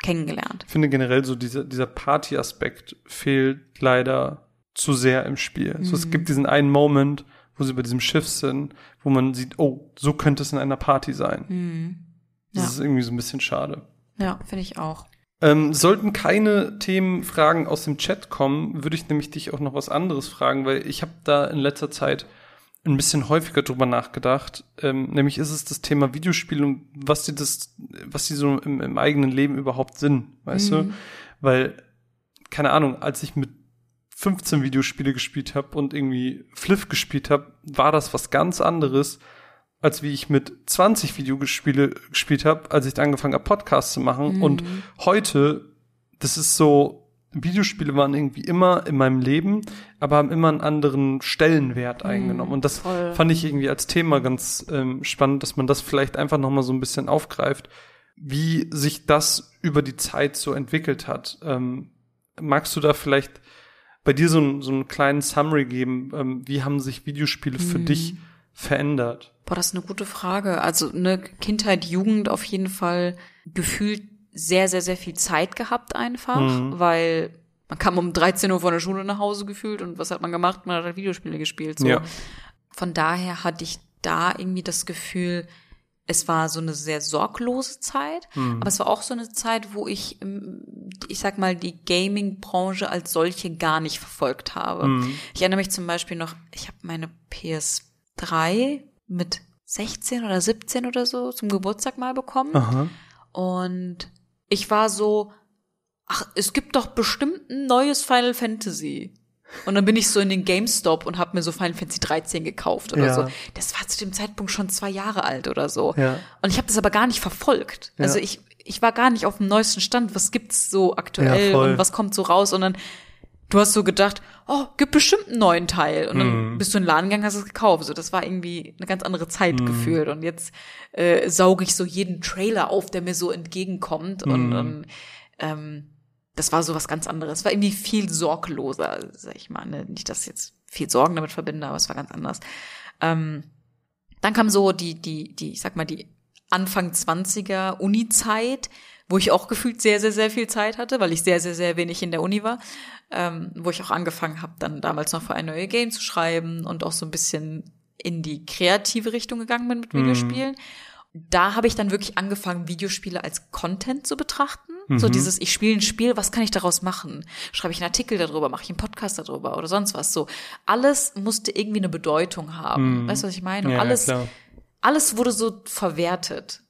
kennengelernt. Ich finde generell so dieser, dieser Party-Aspekt fehlt leider zu sehr im Spiel. So, es gibt diesen einen Moment, wo sie bei diesem Schiff sind, wo man sieht, oh, so könnte es in einer Party sein. Das Ja. ist irgendwie so ein bisschen schade. Ja, finde ich auch. Ähm, sollten keine Themenfragen aus dem Chat kommen, würde ich nämlich dich auch noch was anderes fragen, weil ich habe da in letzter Zeit ein bisschen häufiger drüber nachgedacht. Ähm, nämlich ist es das Thema Videospiele und was die das, was die so im, im eigenen Leben überhaupt sind, weißt du? Weil, keine Ahnung, als ich mit 15 Videospiele gespielt habe und irgendwie Fliff gespielt habe, war das was ganz anderes, als wie ich mit 20 Videospiele gespielt habe, als ich angefangen habe, Podcasts zu machen. Und heute, das ist so, Videospiele waren irgendwie immer in meinem Leben, aber haben immer einen anderen Stellenwert eingenommen. Und das voll. fand ich irgendwie als Thema ganz ähm, spannend, dass man das vielleicht einfach nochmal so ein bisschen aufgreift, wie sich das über die Zeit so entwickelt hat. Ähm, magst du da vielleicht bei dir so, einen- so einen kleinen Summary geben? Ähm, wie haben sich Videospiele für dich verändert? Boah, das ist eine gute Frage. Also eine Kindheit, Jugend auf jeden Fall gefühlt sehr, sehr, sehr viel Zeit gehabt einfach, weil man kam um 13 Uhr von der Schule nach Hause gefühlt und was hat man gemacht? Man hat halt Videospiele gespielt. So. Ja. Von daher hatte ich da irgendwie das Gefühl, es war so eine sehr sorglose Zeit, aber es war auch so eine Zeit, wo ich, ähm, ich sag mal, die Gaming-Branche als solche gar nicht verfolgt habe. Ich erinnere mich zum Beispiel noch, ich habe meine PS3 mit 16 oder 17 oder so zum Geburtstag mal bekommen. Aha. Und ich war so, ach, es gibt doch bestimmt ein neues Final Fantasy. Und dann bin ich so in den GameStop und habe mir so Final Fantasy 13 gekauft oder Ja. so. Das war zu dem Zeitpunkt schon zwei Jahre alt oder so. Ja. Und ich habe das aber gar nicht verfolgt. Ja. Also ich, ich war gar nicht auf dem neuesten Stand. Was gibt's so aktuell und was kommt so raus? Und dann, du hast so gedacht, oh, gibt bestimmt einen neuen Teil. Und dann Mhm. bist du in den Laden gegangen, hast es gekauft. So, das war irgendwie eine ganz andere Zeit Mhm. gefühlt. Und jetzt äh, sauge ich so jeden Trailer auf, der mir so entgegenkommt. Mhm. Und, und ähm, das war so was ganz anderes. Es war irgendwie viel sorgloser, sag ich mal. Ne? Nicht, dass ich jetzt viel Sorgen damit verbinde, aber es war ganz anders. Ähm, dann kam so die, die, die, ich sag mal, die Anfang 20er Uni-Zeit, wo ich auch gefühlt sehr, sehr, sehr viel Zeit hatte, weil ich sehr, sehr, sehr wenig in der Uni war, ähm, wo ich auch angefangen habe, dann damals noch für ein neues Game zu schreiben und auch so ein bisschen in die kreative Richtung gegangen bin mit Videospielen. Da habe ich dann wirklich angefangen, Videospiele als Content zu betrachten. So dieses, ich spiele ein Spiel, was kann ich daraus machen? Schreibe ich einen Artikel darüber, mache ich einen Podcast darüber oder sonst was. So, alles musste irgendwie eine Bedeutung haben. Weißt du, was ich meine? Und Ja, alles, klar. alles wurde so verwertet.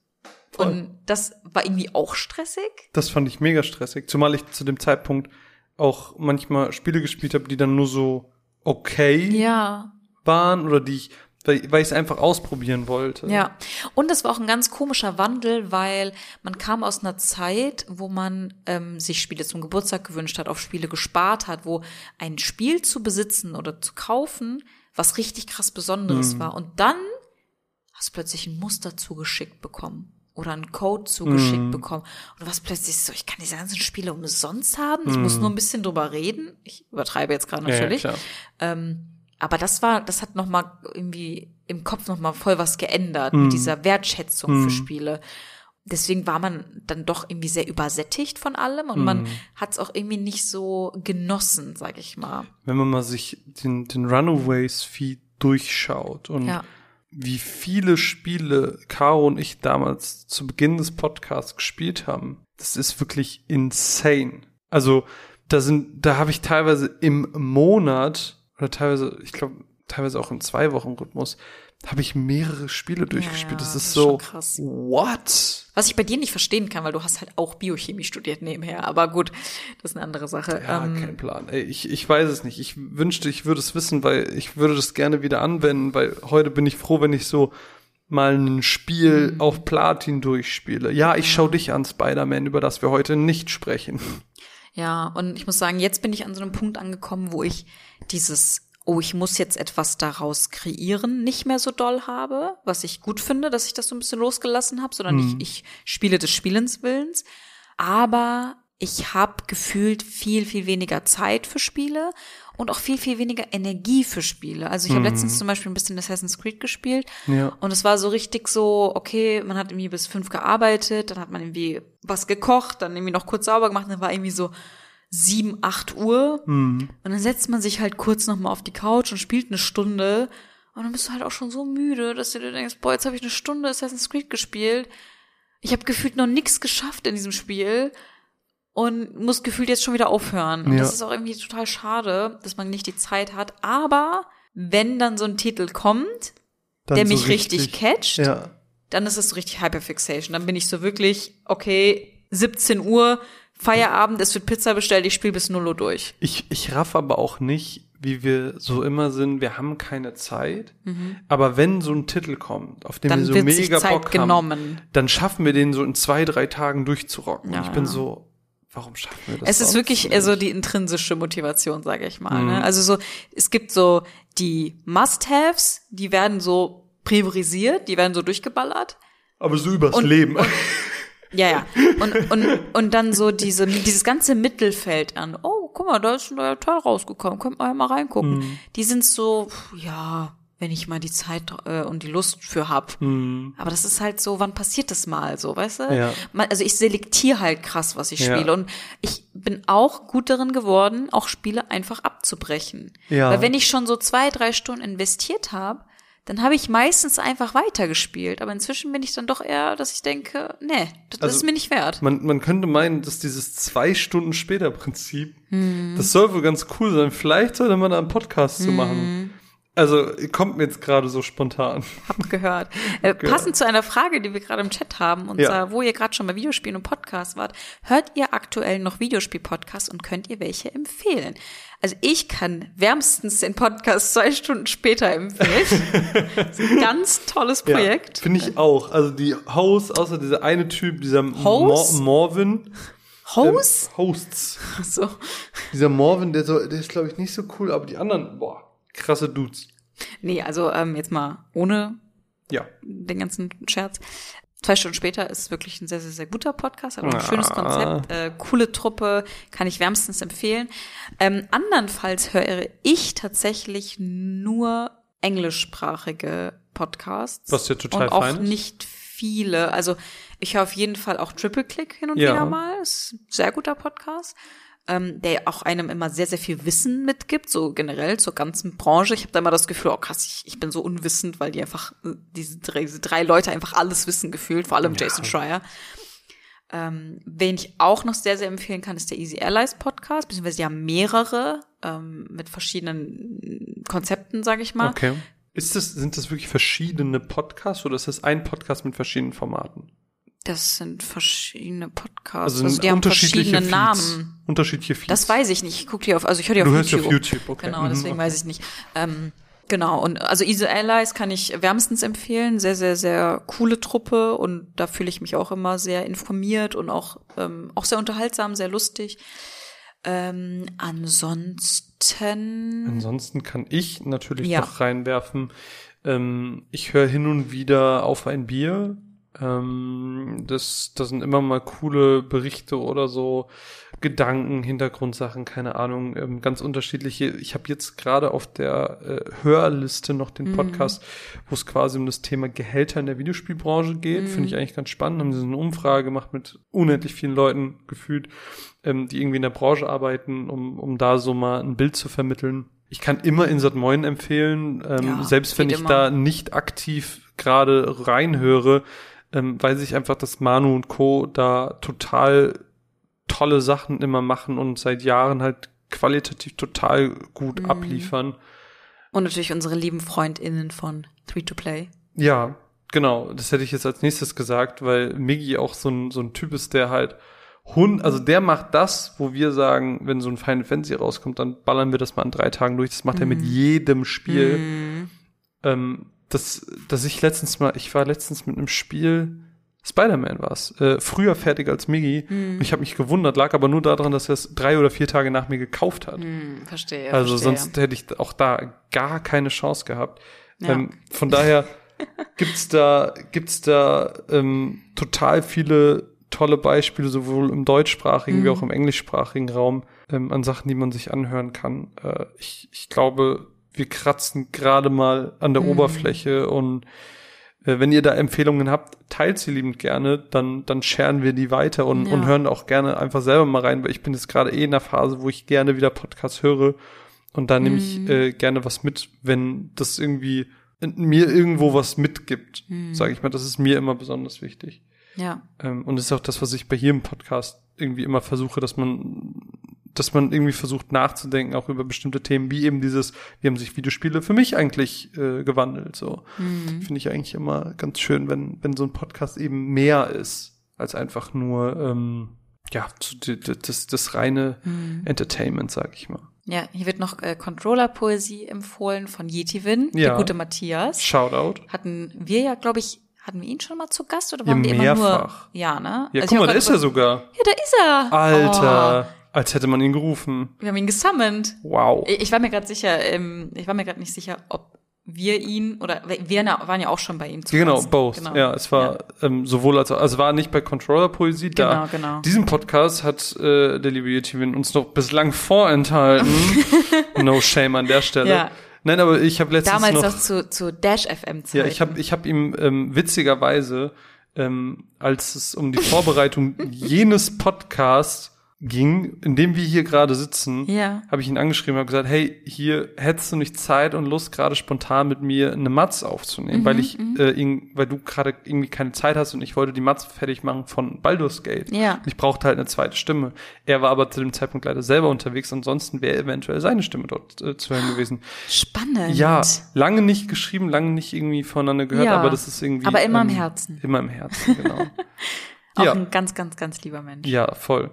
Und das war irgendwie auch stressig. Das fand ich mega stressig, zumal ich zu dem Zeitpunkt auch manchmal Spiele gespielt habe, die dann nur so okay Ja. waren oder die ich, weil, weil ich es einfach ausprobieren wollte. Ja, und das war auch ein ganz komischer Wandel, weil man kam aus einer Zeit, wo man ähm, sich Spiele zum Geburtstag gewünscht hat, auf Spiele gespart hat, wo ein Spiel zu besitzen oder zu kaufen, was richtig krass Besonderes war. Und dann hast du plötzlich ein Muster zugeschickt bekommen oder einen Code zugeschickt bekommen. Und du warst plötzlich so, ich kann diese ganzen Spiele umsonst haben, ich muss nur ein bisschen drüber reden. Ich übertreibe jetzt gerade Ja, ja, natürlich. klar. Ähm, aber das war, das hat noch mal irgendwie im Kopf noch mal voll was geändert mit dieser Wertschätzung für Spiele. Deswegen war man dann doch irgendwie sehr übersättigt von allem und man hat es auch irgendwie nicht so genossen, sag ich mal. Wenn man mal sich den, den Runaways-Feed durchschaut und Ja. Wie viele Spiele Caro und ich damals zu Beginn des Podcasts gespielt haben, das ist wirklich insane. Also da sind, da habe ich teilweise im Monat oder teilweise, ich glaube, teilweise auch im zwei Wochen Rhythmus, habe ich mehrere Spiele durchgespielt. ja, das das ist ist so, krass. what? Was ich bei dir nicht verstehen kann, weil du hast halt auch Biochemie studiert nebenher. Aber gut, das ist eine andere Sache. Ja, ähm, kein Plan. Ey, ich, ich weiß es nicht. Ich wünschte, ich würde es wissen, weil ich würde das gerne wieder anwenden, weil heute bin ich froh, wenn ich so mal ein Spiel Mhm. auf Platin durchspiele. Ja, ich schau dich an, Spider-Man, über das wir heute nicht sprechen. Ja, und ich muss sagen, jetzt bin ich an so einem Punkt angekommen, wo ich dieses, oh, ich muss jetzt etwas daraus kreieren, nicht mehr so doll habe, was ich gut finde, dass ich das so ein bisschen losgelassen habe, sondern ich, ich spiele des Spielens Willens. Aber ich habe gefühlt viel, viel weniger Zeit für Spiele und auch viel, viel weniger Energie für Spiele. Also ich habe letztens zum Beispiel ein bisschen Assassin's Creed gespielt Ja. und es war so richtig so, okay, man hat irgendwie bis fünf gearbeitet, dann hat man irgendwie was gekocht, dann irgendwie noch kurz sauber gemacht, dann war irgendwie so 7, 8 Uhr. Mhm. Und dann setzt man sich halt kurz nochmal auf die Couch und spielt eine Stunde. Und dann bist du halt auch schon so müde, dass du dir denkst, boah, jetzt habe ich eine Stunde Assassin's Creed gespielt. Ich habe gefühlt noch nichts geschafft in diesem Spiel und muss gefühlt jetzt schon wieder aufhören. Und Ja. das ist auch irgendwie total schade, dass man nicht die Zeit hat. Aber wenn dann so ein Titel kommt, Dann der so mich richtig, catcht, Ja. dann ist es so richtig Hyperfixation. Dann bin ich so wirklich, okay, 17 Uhr, Feierabend, es wird Pizza bestellt, ich spiele bis 0 Uhr durch. Ich, ich raff aber auch nicht, wie wir so immer sind, wir haben keine Zeit. Aber wenn so ein Titel kommt, auf den Mhm. Dann wir so mega Bock genommen. haben, dann schaffen wir den so in zwei, drei Tagen durchzurocken. Ja, Und ich bin so, warum schaffen wir das? Es ist wirklich nicht? so die intrinsische Motivation, sage ich mal. Mhm. Ne? Also so, es gibt so die Must-Haves, die werden so priorisiert, die werden so durchgeballert. Aber so übers Und- Leben. Ja, ja. Und, und, und dann so diese, dieses ganze Mittelfeld an, oh, guck mal, da ist ein neuer Teil rausgekommen, könnt man ja mal reingucken. Mhm. Die sind so, ja, wenn ich mal die Zeit äh, und die Lust für hab. Hm. Aber das ist halt so, wann passiert das mal so, weißt du? Ja. Man, also ich selektiere halt krass, was ich Ja. spiele. Und ich bin auch gut darin geworden, auch Spiele einfach abzubrechen. Ja. Weil wenn ich schon so zwei, drei Stunden investiert habe, dann habe ich meistens einfach weitergespielt. Aber inzwischen bin ich dann doch eher, dass ich denke, nee, das Also- ist mir nicht wert. Man, man könnte meinen, dass dieses zwei Stunden später Prinzip, Mhm. das soll wohl ganz cool sein. Vielleicht sollte man da einen Podcast zu Mhm. machen. Also kommt mir jetzt gerade so spontan. Hab gehört. Äh, passend zu einer Frage, die wir gerade im Chat haben, und Ja. zwar, wo ihr gerade schon bei Videospielen und Podcasts wart, hört ihr aktuell noch Videospiel-Podcasts und könnt ihr welche empfehlen? Also ich kann wärmstens den Podcast zwei Stunden später empfehlen. das ist ein ganz tolles Projekt. Finde ich auch. Also die Hosts, außer dieser eine Typ, dieser? Mor Morvin. Hosts? Ähm, Hosts. so. Dieser Morvin, der, so, der ist, glaube ich, nicht so cool, aber die anderen, boah, krasse Dudes. Nee, also ähm, jetzt mal ohne Ja. den ganzen Scherz. Zwei Stunden später ist wirklich ein sehr, sehr, sehr guter Podcast, auch ein Ah. schönes Konzept, äh, coole Truppe, kann ich wärmstens empfehlen. Ähm, andernfalls höre ich tatsächlich nur englischsprachige Podcasts. Was ja total Und auch fein nicht viele. Also ich höre auf jeden Fall auch Triple Click hin und Ja. wieder mal. Ist ein sehr guter Podcast. Ähm, der auch einem immer sehr, sehr viel Wissen mitgibt, so generell zur ganzen Branche. Ich habe da immer das Gefühl, oh krass, ich, ich bin so unwissend, weil die einfach, äh, diese drei, diese drei Leute einfach alles wissen gefühlt, vor allem Jason Schreier. Ähm, wen ich auch noch sehr, sehr empfehlen kann, ist der Easy Allies Podcast, beziehungsweise die haben mehrere ähm, mit verschiedenen Konzepten, sage ich mal. Okay. Ist das, sind das wirklich verschiedene Podcasts oder ist das ein Podcast mit verschiedenen Formaten? Das sind verschiedene Podcasts. Also, sind die haben unterschiedliche verschiedene Feeds. Namen. Unterschiedliche Feeds. Das weiß ich nicht. Ich gucke die auf, also ich höre die Du auf hörst die YouTube. auf YouTube, okay. Genau, Mhm, deswegen okay. weiß ich nicht. Ähm, genau, und also Easy Allies kann ich wärmstens empfehlen. Sehr, sehr, sehr coole Truppe und da fühle ich mich auch immer sehr informiert und auch, ähm, auch sehr unterhaltsam, sehr lustig. Ähm, ansonsten. Ansonsten kann ich natürlich Ja. noch reinwerfen. Ähm, ich höre hin und wieder auf ein Bier. Ähm, das, das sind immer mal coole Berichte oder so, Gedanken, Hintergrundsachen, keine Ahnung, ähm, ganz unterschiedliche. Ich habe jetzt gerade auf der äh, Hörliste noch den Podcast, wo es quasi um das Thema Gehälter in der Videospielbranche geht. Finde ich eigentlich ganz spannend. Haben sie so eine Umfrage gemacht mit unendlich vielen Leuten gefühlt, ähm, die irgendwie in der Branche arbeiten, um, um da so mal ein Bild zu vermitteln. Ich kann immer Insert Moin empfehlen, ähm, Ja, selbst wenn ich immer. da nicht aktiv gerade reinhöre, ähm, weiß ich einfach, dass Manu und Co. da total tolle Sachen immer machen und seit Jahren halt qualitativ total gut Mhm. abliefern. Und natürlich unsere lieben FreundInnen von 3-to-Play. Ja, genau. Das hätte ich jetzt als nächstes gesagt, weil Miggy auch so ein, so ein Typ ist, der halt Hund, also der macht das, wo wir sagen, wenn so ein Final Fantasy rauskommt, dann ballern wir das mal in drei Tagen durch. Das macht er mit jedem Spiel. Ähm, das, dass ich letztens mal, ich war letztens mit einem Spiel, Spider-Man war's, äh, früher fertig als Miggy. Und ich habe mich gewundert, lag aber nur daran, dass er es drei oder vier Tage nach mir gekauft hat. Hm, verstehe. Also verstehe. sonst hätte ich auch da gar keine Chance gehabt. Ja. Ähm, von daher gibt's da gibt's da ähm, total viele tolle Beispiele sowohl im deutschsprachigen wie Mhm. auch im englischsprachigen Raum ähm, an Sachen, die man sich anhören kann. Äh, ich, ich glaube, wir kratzen gerade mal an Mhm. der Oberfläche und Äh, wenn ihr da Empfehlungen habt, teilt sie liebend gerne, dann, dann scheren wir die weiter und, Ja. und hören auch gerne einfach selber mal rein, weil ich bin jetzt gerade eh in der Phase, wo ich gerne wieder Podcasts höre und da nehme ich Mhm. äh, gerne was mit, wenn das irgendwie in mir irgendwo was mitgibt, Mhm. sage ich mal. Das ist mir immer besonders wichtig. Ja. Ähm, und das ist auch das, was ich bei jedem Podcast irgendwie immer versuche, dass man, dass man irgendwie versucht nachzudenken, auch über bestimmte Themen, wie eben dieses, wie haben sich Videospiele für mich eigentlich äh, gewandelt. So Mhm. finde ich eigentlich immer ganz schön, wenn, wenn so ein Podcast eben mehr ist als einfach nur ähm, ja, das, das reine Mhm. Entertainment, sag ich mal. Ja, hier wird noch äh, Controller-Poesie empfohlen von Yetivin, Ja. der gute Matthias. Shoutout. Hatten wir ja, glaube ich, hatten wir ihn schon mal zu Gast oder Ja, waren wir immer nur? mehrfach. Ja, ne? Ja, Also guck mal, da ist er sogar. Ja, da ist er. Alter, als hätte man ihn gerufen. Wir haben ihn gesummont. Wow. Ich war mir gerade sicher, ähm, ich war mir gerade nicht sicher, ob wir ihn oder wir waren ja auch schon bei ihm zu Genau, Gast. both. Ja, es war Ähm, sowohl als auch, also war nicht bei Controller Poesie da. Genau, genau. Diesen Podcast hat äh, der liebe Yetivin uns noch bislang vorenthalten. no shame an der Stelle. Ja. Nein, aber ich habe letztens Damals noch, noch zu, zu Dash FM Zeiten. ja, ich habe ich hab ihm ähm, witzigerweise, ähm, als es um die Vorbereitung jenes Podcasts ging, in dem wir hier gerade sitzen, Ja. habe ich ihn angeschrieben und gesagt, hey, hier hättest du nicht Zeit und Lust, gerade spontan mit mir eine Matz aufzunehmen, Mhm, weil ich äh, ihn, weil du gerade irgendwie keine Zeit hast und ich wollte die Matz fertig machen von Baldur's Gate. Ja. Und ich brauchte halt eine zweite Stimme. Er war aber zu dem Zeitpunkt leider selber unterwegs, ansonsten wäre eventuell seine Stimme dort äh, zu hören gewesen. Spannend. Ja, lange nicht geschrieben, lange nicht irgendwie voneinander gehört, Ja. aber das ist irgendwie. Aber immer im ähm, Herzen. Immer im Herzen, genau. Auch ja. ein ganz, ganz, ganz lieber Mensch. ja, voll.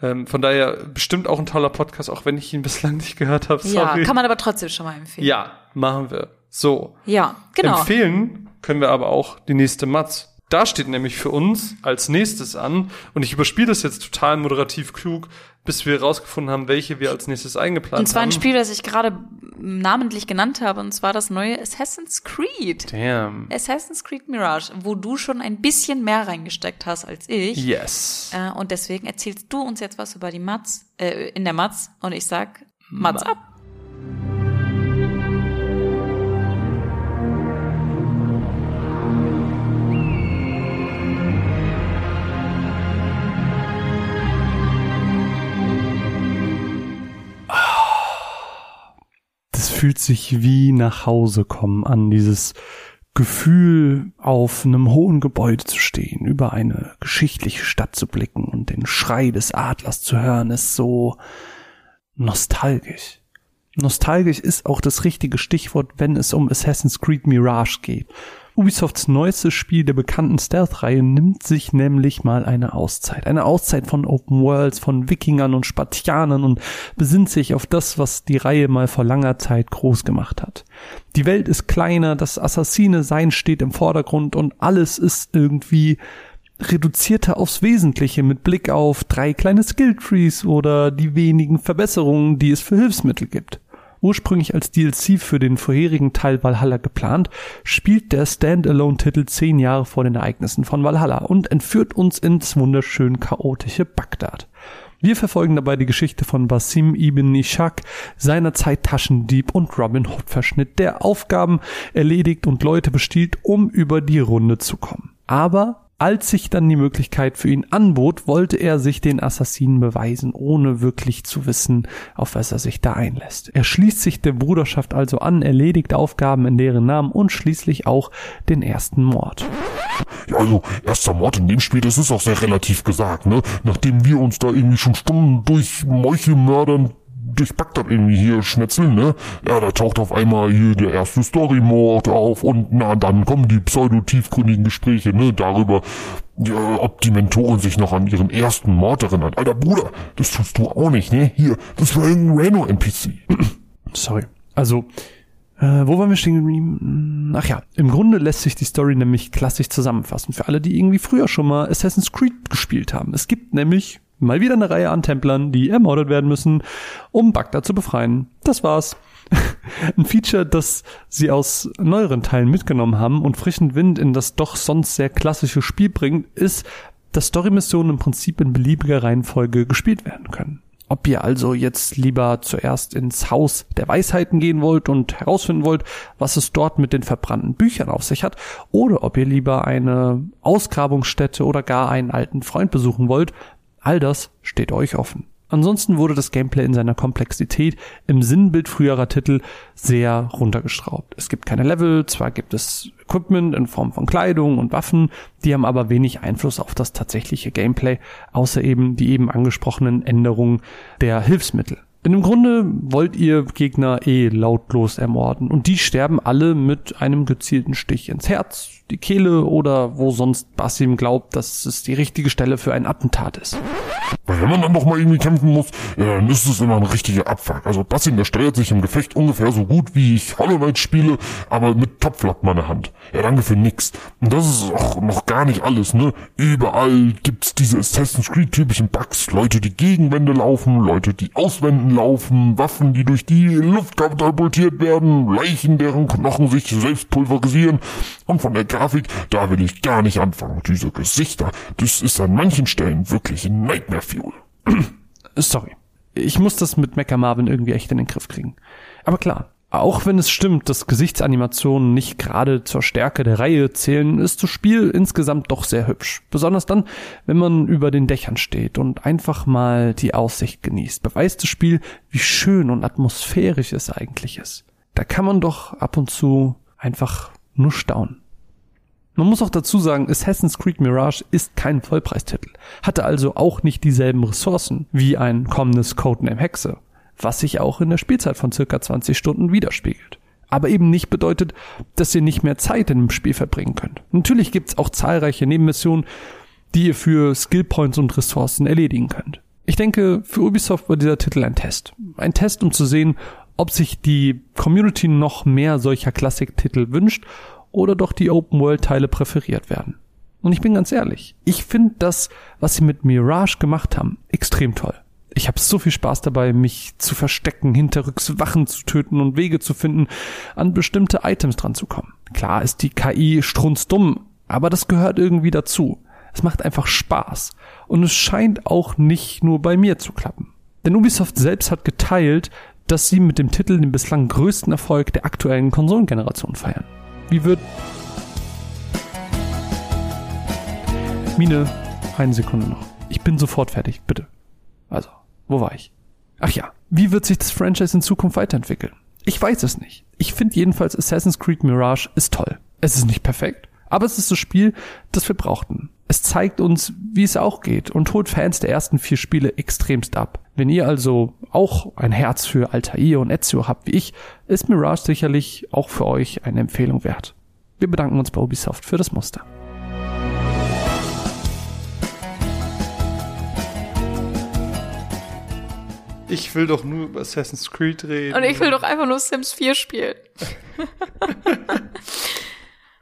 Ähm, von daher bestimmt auch ein toller Podcast, auch wenn ich ihn bislang nicht gehört habe. Ja, Sorry. kann man aber trotzdem schon mal empfehlen. Ja, machen wir. So. Ja, genau. Empfehlen können wir aber auch die nächste Matz. Da steht nämlich für uns als nächstes an, und ich überspiele das jetzt total moderativ klug, bis wir herausgefunden haben, welche wir als nächstes eingeplant Und zwar haben. ein Spiel, das ich gerade namentlich genannt habe, und zwar das neue Assassin's Creed. Damn. Assassin's Creed Mirage, wo du schon ein bisschen mehr reingesteckt hast als ich. Yes. Äh, und deswegen erzählst du uns jetzt was über die Mats, äh, in der Mats, und ich sag, Mats ab. Fühlt sich wie nach Hause kommen an, dieses Gefühl, auf einem hohen Gebäude zu stehen, über eine geschichtliche Stadt zu blicken und den Schrei des Adlers zu hören, ist so nostalgisch. Nostalgisch ist auch das richtige Stichwort, wenn es um Assassin's Creed Mirage geht. Ubisofts neuestes Spiel der bekannten Stealth-Reihe nimmt sich nämlich mal eine Auszeit. Eine Auszeit von Open Worlds, von Wikingern und Spartianern und besinnt sich auf das, was die Reihe mal vor langer Zeit groß gemacht hat. Die Welt ist kleiner, das Assassine-Sein steht im Vordergrund und alles ist irgendwie reduzierter aufs Wesentliche mit Blick auf drei kleine Skilltrees oder die wenigen Verbesserungen, die es für Hilfsmittel gibt. Ursprünglich als DLC für den vorherigen Teil Valhalla geplant, spielt der Standalone-Titel zehn Jahre vor den Ereignissen von Valhalla und entführt uns ins wunderschön chaotische Bagdad. Wir verfolgen dabei die Geschichte von Basim ibn Ishaq, seinerzeit Taschendieb und Robin Hood Verschnitt, der Aufgaben erledigt und Leute bestiehlt, um über die Runde zu kommen. Aber als sich dann die Möglichkeit für ihn anbot, wollte er sich den Assassinen beweisen, ohne wirklich zu wissen, auf was er sich da einlässt. Er schließt sich der Bruderschaft also an, erledigt Aufgaben in deren Namen und schließlich auch den ersten Mord. Ja, also, erster Mord in dem Spiel, das ist auch sehr relativ gesagt, ne? Nachdem wir uns da irgendwie schon Stunden durch Meuchelmördern durch Bagdad irgendwie hier schnetzeln, ne? Ja, da taucht auf einmal hier der erste Storymord auf und na, dann kommen die pseudo-tiefgründigen Gespräche, ne? Darüber, ja, ob die Mentorin sich noch an ihren ersten Mord erinnert. Alter Bruder, das tust du auch nicht, ne? Hier, das war irgendein Reno-NPC. Sorry. Also, äh, wo waren wir stehen? Ach ja, im Grunde lässt sich die Story nämlich klassisch zusammenfassen für alle, die irgendwie früher schon mal Assassin's Creed gespielt haben. Es gibt nämlich mal wieder eine Reihe an Templern, die ermordet werden müssen, um Bagdad zu befreien. Das war's. Ein Feature, das sie aus neueren Teilen mitgenommen haben und frischen Wind in das doch sonst sehr klassische Spiel bringt, ist, dass Story-Missionen im Prinzip in beliebiger Reihenfolge gespielt werden können. Ob ihr also jetzt lieber zuerst ins Haus der Weisheiten gehen wollt und herausfinden wollt, was es dort mit den verbrannten Büchern auf sich hat, oder ob ihr lieber eine Ausgrabungsstätte oder gar einen alten Freund besuchen wollt, all das steht euch offen. Ansonsten wurde das Gameplay in seiner Komplexität im Sinnbild früherer Titel sehr runtergeschraubt. Es gibt keine Level, zwar gibt es Equipment in Form von Kleidung und Waffen, die haben aber wenig Einfluss auf das tatsächliche Gameplay, außer eben die eben angesprochenen Änderungen der Hilfsmittel. Denn im Grunde wollt ihr Gegner eh lautlos ermorden und die sterben alle mit einem gezielten Stich ins Herz, die Kehle oder wo sonst Basim glaubt, dass es die richtige Stelle für ein Attentat ist. Wenn man dann noch mal irgendwie kämpfen muss, dann ist es immer ein richtiger Abfuck. Also Basim, der steuert sich im Gefecht ungefähr so gut, wie ich Hollow Knight spiele, aber mit Topflapp meiner Hand. Ja, danke für nix. Und das ist auch noch gar nicht alles, ne? Überall gibt's diese Assassin's Creed typischen Bugs. Leute, die gegen laufen, Leute, die aus laufen, Waffen, die durch die Luft katapultiert werden, Leichen, deren Knochen sich selbst pulverisieren. Und von der Grafik, da will ich gar nicht anfangen. Diese Gesichter, das ist an manchen Stellen wirklich Nightmare Fuel. Sorry. Ich muss das mit Mecha Marvin irgendwie echt in den Griff kriegen. Aber klar, auch wenn es stimmt, dass Gesichtsanimationen nicht gerade zur Stärke der Reihe zählen, ist das Spiel insgesamt doch sehr hübsch. Besonders dann, wenn man über den Dächern steht und einfach mal die Aussicht genießt, beweist das Spiel, wie schön und atmosphärisch es eigentlich ist. Da kann man doch ab und zu einfach nur staunen. Man muss auch dazu sagen, Assassin's Creed Mirage ist kein Vollpreistitel, hatte also auch nicht dieselben Ressourcen wie ein kommendes Codename Hexe, was sich auch in der Spielzeit von circa 20 Stunden widerspiegelt. Aber eben nicht bedeutet, dass ihr nicht mehr Zeit in dem Spiel verbringen könnt. Natürlich gibt's auch zahlreiche Nebenmissionen, die ihr für Skillpoints und Ressourcen erledigen könnt. Ich denke, für Ubisoft war dieser Titel ein Test. Ein Test, um zu sehen, ob sich die Community noch mehr solcher Klassiktitel wünscht oder doch die Open-World-Teile präferiert werden. Und ich bin ganz ehrlich, ich finde das, was sie mit Mirage gemacht haben, extrem toll. Ich habe so viel Spaß dabei, mich zu verstecken, hinterrücks Wachen zu töten und Wege zu finden, an bestimmte Items dran zu kommen. Klar ist die KI strunzdumm, aber das gehört irgendwie dazu. Es macht einfach Spaß. Und es scheint auch nicht nur bei mir zu klappen. Denn Ubisoft selbst hat geteilt, dass sie mit dem Titel den bislang größten Erfolg der aktuellen Konsolengeneration feiern. Wie wird. Mine, eine Sekunde noch. Ich bin sofort fertig, bitte. Also, wo war ich? Ach ja, wie wird sich das Franchise in Zukunft weiterentwickeln? Ich weiß es nicht. Ich finde jedenfalls Assassin's Creed Mirage ist toll. Es ist nicht perfekt, aber es ist das Spiel, das wir brauchten. Es zeigt uns, wie es auch geht und holt Fans der ersten vier Spiele extremst ab. Wenn ihr also auch ein Herz für Altair und Ezio habt wie ich, ist Mirage sicherlich auch für euch eine Empfehlung wert. Wir bedanken uns bei Ubisoft für das Muster. Ich will doch nur über Assassin's Creed reden. Und ich will doch einfach nur Sims 4 spielen.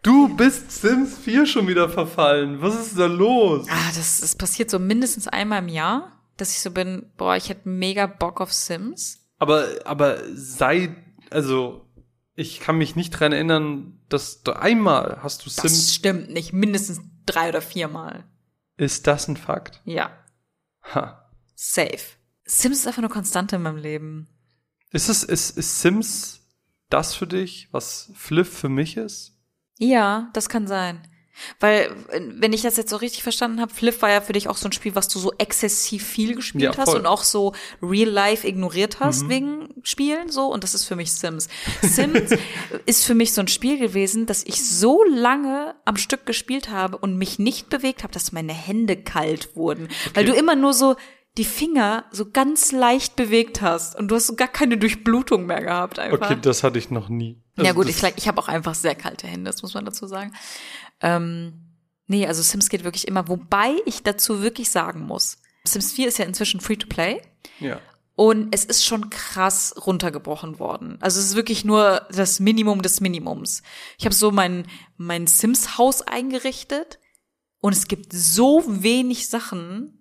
Du bist Sims 4 schon wieder verfallen. Was ist da los? Ah, das, das passiert so mindestens einmal im Jahr, dass ich so bin, boah, ich hätte mega Bock auf Sims. Aber, aber sei, also, ich kann mich nicht dran erinnern, dass du einmal hast du Das Sims. stimmt nicht, mindestens drei oder viermal. Ist das ein Fakt? Ja, Ha. safe. Sims ist einfach nur Konstante in meinem Leben. Ist es, ist, ist Sims das für dich, was Fliff für mich ist? Ja, das kann sein. Weil, wenn ich das jetzt so richtig verstanden habe, Flip war ja für dich auch so ein Spiel, was du so exzessiv viel gespielt Ja, hast und auch so real life ignoriert hast wegen Spielen so. Und das ist für mich Sims. Sims ist für mich so ein Spiel gewesen, dass ich so lange am Stück gespielt habe und mich nicht bewegt habe, dass meine Hände kalt wurden. Weil du immer nur so die Finger so ganz leicht bewegt hast und du hast so gar keine Durchblutung mehr gehabt einfach. Okay, das hatte ich noch nie. Ja Also gut, das- ich, ich habe auch einfach sehr kalte Hände, das muss man dazu sagen. Ähm, nee, also Sims geht wirklich immer, wobei ich dazu wirklich sagen muss, Sims 4 ist ja inzwischen Free-to-Play Ja. und es ist schon krass runtergebrochen worden. Also es ist wirklich nur das Minimum des Minimums. Ich habe so mein, mein Sims-Haus eingerichtet und es gibt so wenig Sachen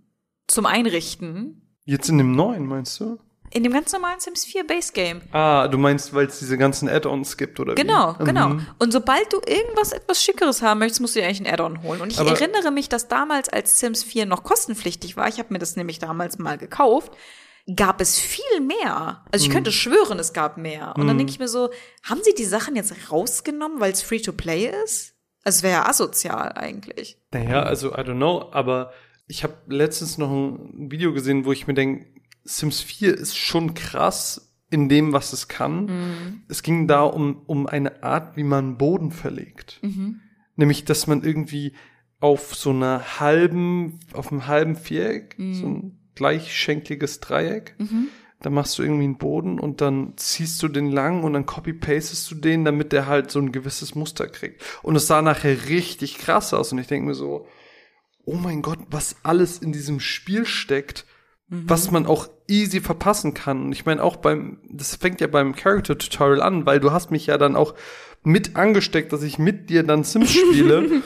zum Einrichten Jetzt in dem neuen, meinst du? in dem ganz normalen Sims 4 Base Game. Ah, du meinst, weil es diese ganzen Add-ons gibt, oder Genau, wie? genau. Mhm. Und sobald du irgendwas etwas Schickeres haben möchtest, musst du dir eigentlich ein Add-on holen. Und ich Aber- erinnere mich, dass damals, als Sims 4 noch kostenpflichtig war, ich habe mir das nämlich damals mal gekauft, gab es viel mehr. Also ich Mhm. könnte schwören, es gab mehr. Und dann denke ich mir so, haben sie die Sachen jetzt rausgenommen, weil es Free-to-Play ist? Also es wäre ja asozial eigentlich. Naja, also I don't know, aber ich habe letztens noch ein Video gesehen, wo ich mir denke, Sims 4 ist schon krass in dem, was es kann. Es ging da um, um eine Art, wie man Boden verlegt. Nämlich, dass man irgendwie auf so einer halben, auf einem halben Viereck, so ein gleichschenkliges Dreieck, da machst du irgendwie einen Boden und dann ziehst du den lang und dann copy-pastest du den, damit der halt so ein gewisses Muster kriegt. Und es sah nachher richtig krass aus und ich denke mir so, oh mein Gott, was alles in diesem Spiel steckt, was man auch easy verpassen kann. Und ich meine auch beim, das fängt ja beim Character Tutorial an, weil du hast mich ja dann auch mit angesteckt, dass ich mit dir dann Sims spiele.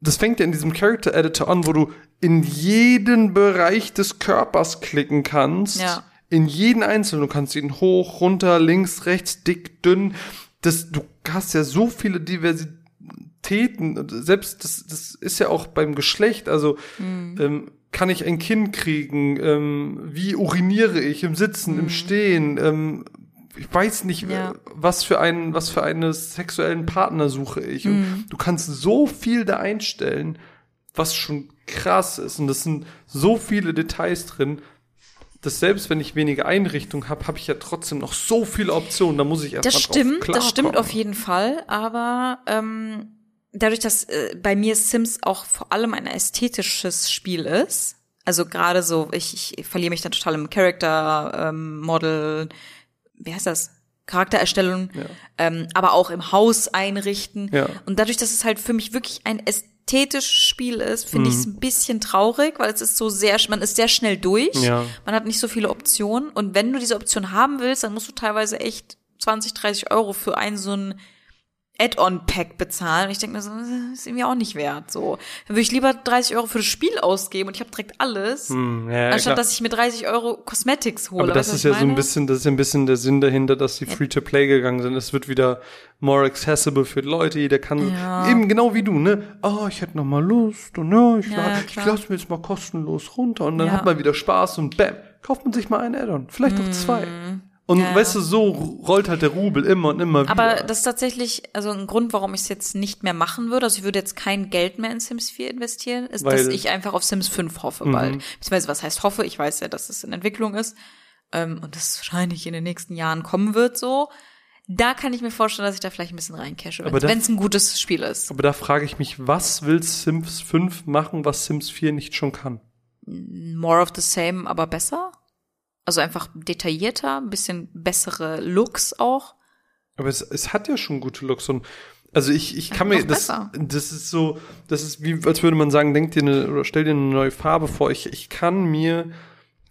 das fängt ja in diesem Character Editor an, wo du in jeden Bereich des Körpers klicken kannst. Ja. In jeden einzelnen. Du kannst ihn hoch, runter, links, rechts, dick, dünn. Das, du hast ja so viele Diversitäten. Selbst das, das ist ja auch beim Geschlecht. Also ähm, kann ich ein Kind kriegen? Ähm, wie uriniere ich im Sitzen, im Stehen? Ähm, ich weiß nicht, Ja. was für einen, was für einen sexuellen Partner suche ich. Und du kannst so viel da einstellen, was schon krass ist. Und das sind so viele Details drin, dass selbst wenn ich wenige Einrichtungen habe, habe ich ja trotzdem noch so viele Optionen. Da muss ich erst Das stimmt, das stimmt auf jeden Fall, aber ähm, dadurch, dass äh, bei mir Sims auch vor allem ein ästhetisches Spiel ist, also gerade so, ich, ich verliere mich dann total im Character ähm, Model, wie heißt das? Charaktererstellung, Ja. ähm, aber auch im Haus einrichten. Ja. Und dadurch, dass es halt für mich wirklich ein ästhetisches Spiel ist, finde ich Mhm. es ein bisschen traurig, weil es ist so sehr, man ist sehr schnell durch. Ja. Man hat nicht so viele Optionen. Und wenn du diese Option haben willst, dann musst du teilweise echt 20, 30 Euro für ein so ein Add-on-Pack bezahlen. Und ich denke mir so, das ist irgendwie auch nicht wert. So, dann würde ich lieber 30 Euro für das Spiel ausgeben und ich habe direkt alles, Hm, ja, anstatt klar. dass ich mir 30 Euro Cosmetics hole. Aber das Weißt ist ja ich so ein meine? bisschen, das ist ja ein bisschen der Sinn dahinter, dass die Free-to-Play gegangen sind. Es wird wieder more accessible für Leute. Jeder kann Ja. eben genau wie du, ne? Oh, ich hätte noch mal Lust und ja, ich, Ja, la- ich lasse mir jetzt mal kostenlos runter und dann Ja. hat man wieder Spaß und bam, kauft man sich mal ein Add-on, vielleicht auch zwei. Und Ja, weißt du, so rollt halt der Rubel immer und immer wieder. Aber das ist tatsächlich, also ein Grund, warum ich es jetzt nicht mehr machen würde, also ich würde jetzt kein Geld mehr in Sims 4 investieren, ist, dass Weil- ich einfach auf Sims 5 hoffe Mhm. bald. Beziehungsweise, was heißt hoffe? Ich weiß ja, dass es in Entwicklung ist ähm, und das wahrscheinlich in den nächsten Jahren kommen wird so. Da kann ich mir vorstellen, dass ich da vielleicht ein bisschen reincashe, wenn es ein gutes Spiel ist. Aber da frage ich mich, was will Sims 5 machen, was Sims 4 nicht schon kann? More of the same, aber besser. Also einfach detaillierter, ein bisschen bessere Looks auch. Aber es, es hat ja schon gute Looks und also ich, ich kann mir das besser. das ist so das ist wie als würde man sagen denk dir eine oder stell dir eine neue Farbe vor ich ich kann mir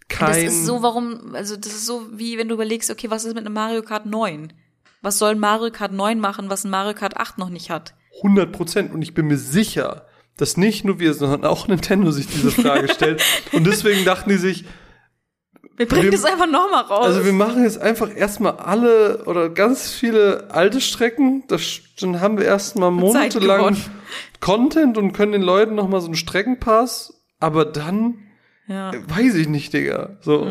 kein Das ist so, warum, also das ist so, wie wenn du überlegst, okay, was ist mit einem Mario Kart 9? Was soll ein Mario Kart 9 machen, was ein Mario Kart 8 noch nicht hat? 100 Prozent und ich bin mir sicher dass nicht nur wir sondern auch Nintendo sich diese Frage stellt und deswegen dachten die sich Wir bringen Wir- das einfach nochmal raus. also wir machen jetzt einfach erstmal alle oder ganz viele alte Strecken das, dann haben wir erstmal monatelang. Content und können den Leuten noch mal so einen Streckenpass aber dann ja. weiß ich nicht Digga so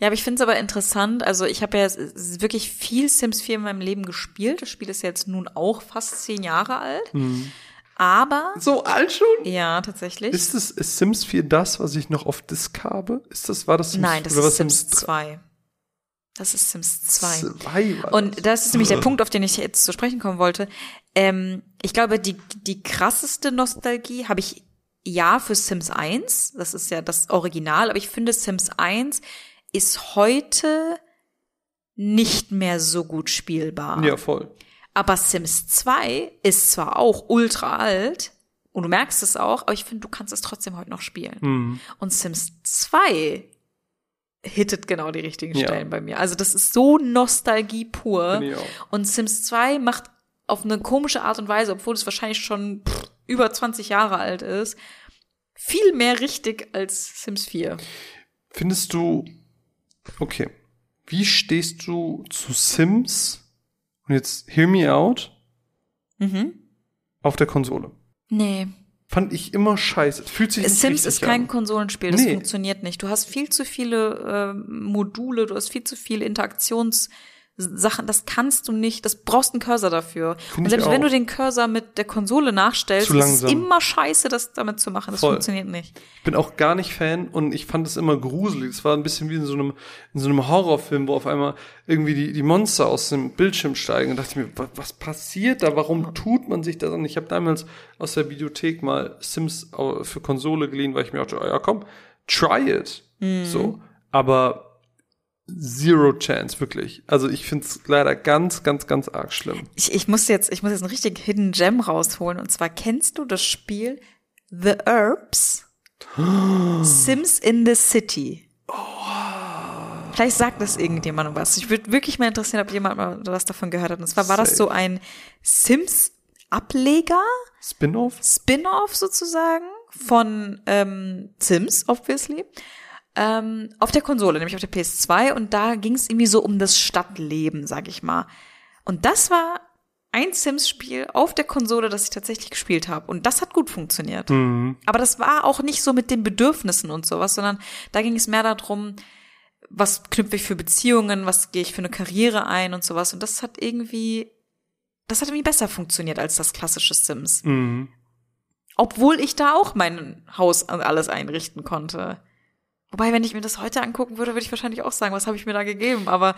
ja, aber ich finde es aber interessant. Also ich habe ja wirklich viel Sims 4 in meinem Leben gespielt. Das Spiel ist jetzt nun auch fast zehn Jahre alt. Aber, So alt schon? ja, tatsächlich. Ist es ist Sims 4 das, was ich noch auf Disk habe? Ist das war das Sims Nein, das ist Sims 2. Das ist Sims 2. 2 war Und das ist nämlich der Punkt, auf den ich jetzt zu sprechen kommen wollte. Ähm, ich glaube, die, die krasseste Nostalgie habe ich ja für Sims 1. Das ist ja das Original, aber ich finde Sims 1 ist heute nicht mehr so gut spielbar. Ja, voll. Aber Sims 2 ist zwar auch ultra alt und du merkst es auch, aber ich finde, du kannst es trotzdem heute noch spielen. Hm. Und Sims 2 hittet genau die richtigen Ja. Stellen bei mir. Also das ist so Nostalgie pur. Und Sims 2 macht auf eine komische Art und Weise, obwohl es wahrscheinlich schon pff, über 20 Jahre alt ist, viel mehr richtig als Sims 4. Findest du Okay. Wie stehst du zu Sims? Und jetzt hear me out Mhm. auf der Konsole. Nee. fand ich immer scheiße. Es Fühlt sich nicht Sims ist kein an. Konsolenspiel, das Nee. funktioniert nicht. Du hast viel zu viele äh, Module, du hast viel zu viele Interaktionssachen, das kannst du nicht, das brauchst einen Cursor dafür. Find Und selbst wenn du den Cursor mit der Konsole nachstellst, ist es immer scheiße, das damit zu machen. Das Voll. funktioniert nicht. Ich bin auch gar nicht Fan und ich fand es immer gruselig. Es war ein bisschen wie in so einem, in so einem Horrorfilm, wo auf einmal irgendwie die, die Monster aus dem Bildschirm steigen. Und dachte ich mir, was, was passiert da? Warum tut man sich das an? Ich habe damals aus der Videothek mal Sims au- für Konsole geliehen, weil ich mir dachte, ja komm, try it. So. Aber zero chance, wirklich. Also ich finde es leider ganz, ganz, ganz arg schlimm. Ich, ich muss jetzt, ich muss jetzt einen richtigen Hidden Gem rausholen. Und zwar kennst du das Spiel The Herbs? Sims in the City. Vielleicht sagt das irgendjemandem was. Ich würde wirklich mal interessieren, ob jemand mal was davon gehört hat. Und zwar war das Safe. so ein Sims-Ableger, Spin-off? Spin-off sozusagen von ähm, Sims, obviously. Ähm, auf der Konsole, nämlich auf der PS2. Und da ging es irgendwie so um das Stadtleben, sag ich mal. Und das war ein Sims-Spiel auf der Konsole, das ich tatsächlich gespielt habe. Und das hat gut funktioniert. Aber das war auch nicht so mit den Bedürfnissen und sowas, sondern da ging es mehr darum, was knüpfe ich für Beziehungen, was gehe ich für eine Karriere ein und sowas. Und das hat irgendwie, das hat irgendwie besser funktioniert als das klassische Sims. Mhm. Obwohl ich da auch mein Haus und alles einrichten konnte. Wobei, wenn ich mir das heute angucken würde, würde ich wahrscheinlich auch sagen, was habe ich mir da gegeben? Aber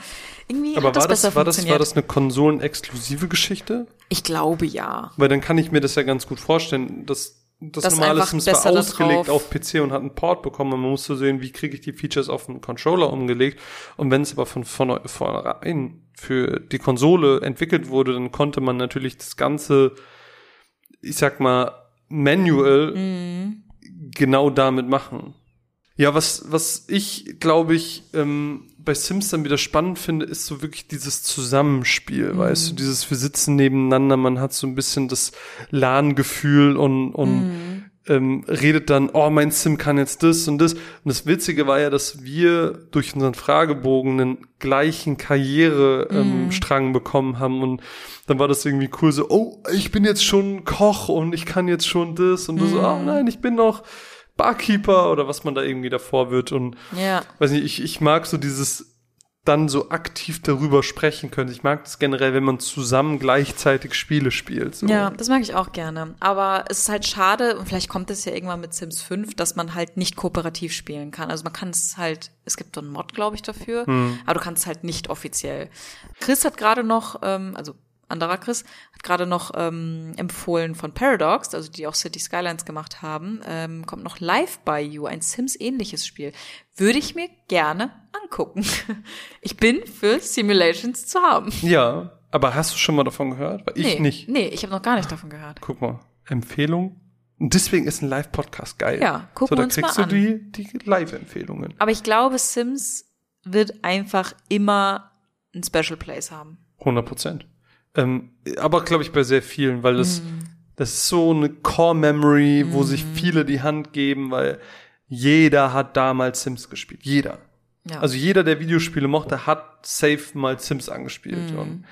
irgendwie Aber hat das war das, besser war das, funktioniert. war das eine konsolenexklusive Geschichte? ich glaube ja. Weil dann kann ich mir das ja ganz gut vorstellen, dass das, Das normale Sims war ausgelegt auf PC und hat einen Port bekommen und man musste sehen, wie kriege ich die Features auf den Controller umgelegt. Und wenn es aber von von vornherein für die Konsole entwickelt wurde, dann konnte man natürlich das ganze, ich sag mal, Manual Mhm. genau damit machen. Ja, was, was ich, glaube ich, ähm, bei Sims dann wieder spannend finde, ist so wirklich dieses Zusammenspiel, weißt du, dieses wir sitzen nebeneinander, man hat so ein bisschen das LAN-Gefühl und, und ähm, redet dann, oh, mein Sim kann jetzt das und das. Und das Witzige war ja, dass wir durch unseren Fragebogen einen gleichen Karrierestrang ähm, Strang bekommen haben und dann war das irgendwie cool so, oh, ich bin jetzt schon Koch und ich kann jetzt schon das und du so, oh nein, ich bin noch Barkeeper oder was man da irgendwie davor wird und Ja. weiß nicht, ich, ich mag so dieses dann so aktiv darüber sprechen können. Ich mag das generell, wenn man zusammen gleichzeitig Spiele spielt. So. Ja, das mag ich auch gerne. Aber es ist halt schade, und vielleicht kommt es ja irgendwann mit Sims 5, dass man halt nicht kooperativ spielen kann. Also man kann es halt, es gibt so einen Mod, glaube ich, dafür, aber du kannst es halt nicht offiziell. Chris hat gerade noch, ähm, also anderer Chris, hat gerade noch ähm, empfohlen von Paradox, also die auch City Skylines gemacht haben, ähm, kommt noch Live by You, ein Sims-ähnliches Spiel. Würde ich mir gerne angucken. Ich bin für Simulations zu haben. ja, aber hast du schon mal davon gehört? Weil ich nee, nicht. Nee, ich habe noch gar nicht davon gehört. Guck mal, Empfehlung. Und deswegen ist ein Live-Podcast geil. Ja, gucken so, da uns kriegst mal du die, die Live-Empfehlungen. Aber ich glaube, Sims wird einfach immer ein Special Place haben. 100 Prozent. Ähm, aber glaube ich bei sehr vielen, weil das, Mhm. das ist so eine Core-Memory, wo sich viele die Hand geben, weil jeder hat damals Sims gespielt. Jeder. Ja. Also jeder, der Videospiele mochte, hat safe mal Sims angespielt. Mhm. Und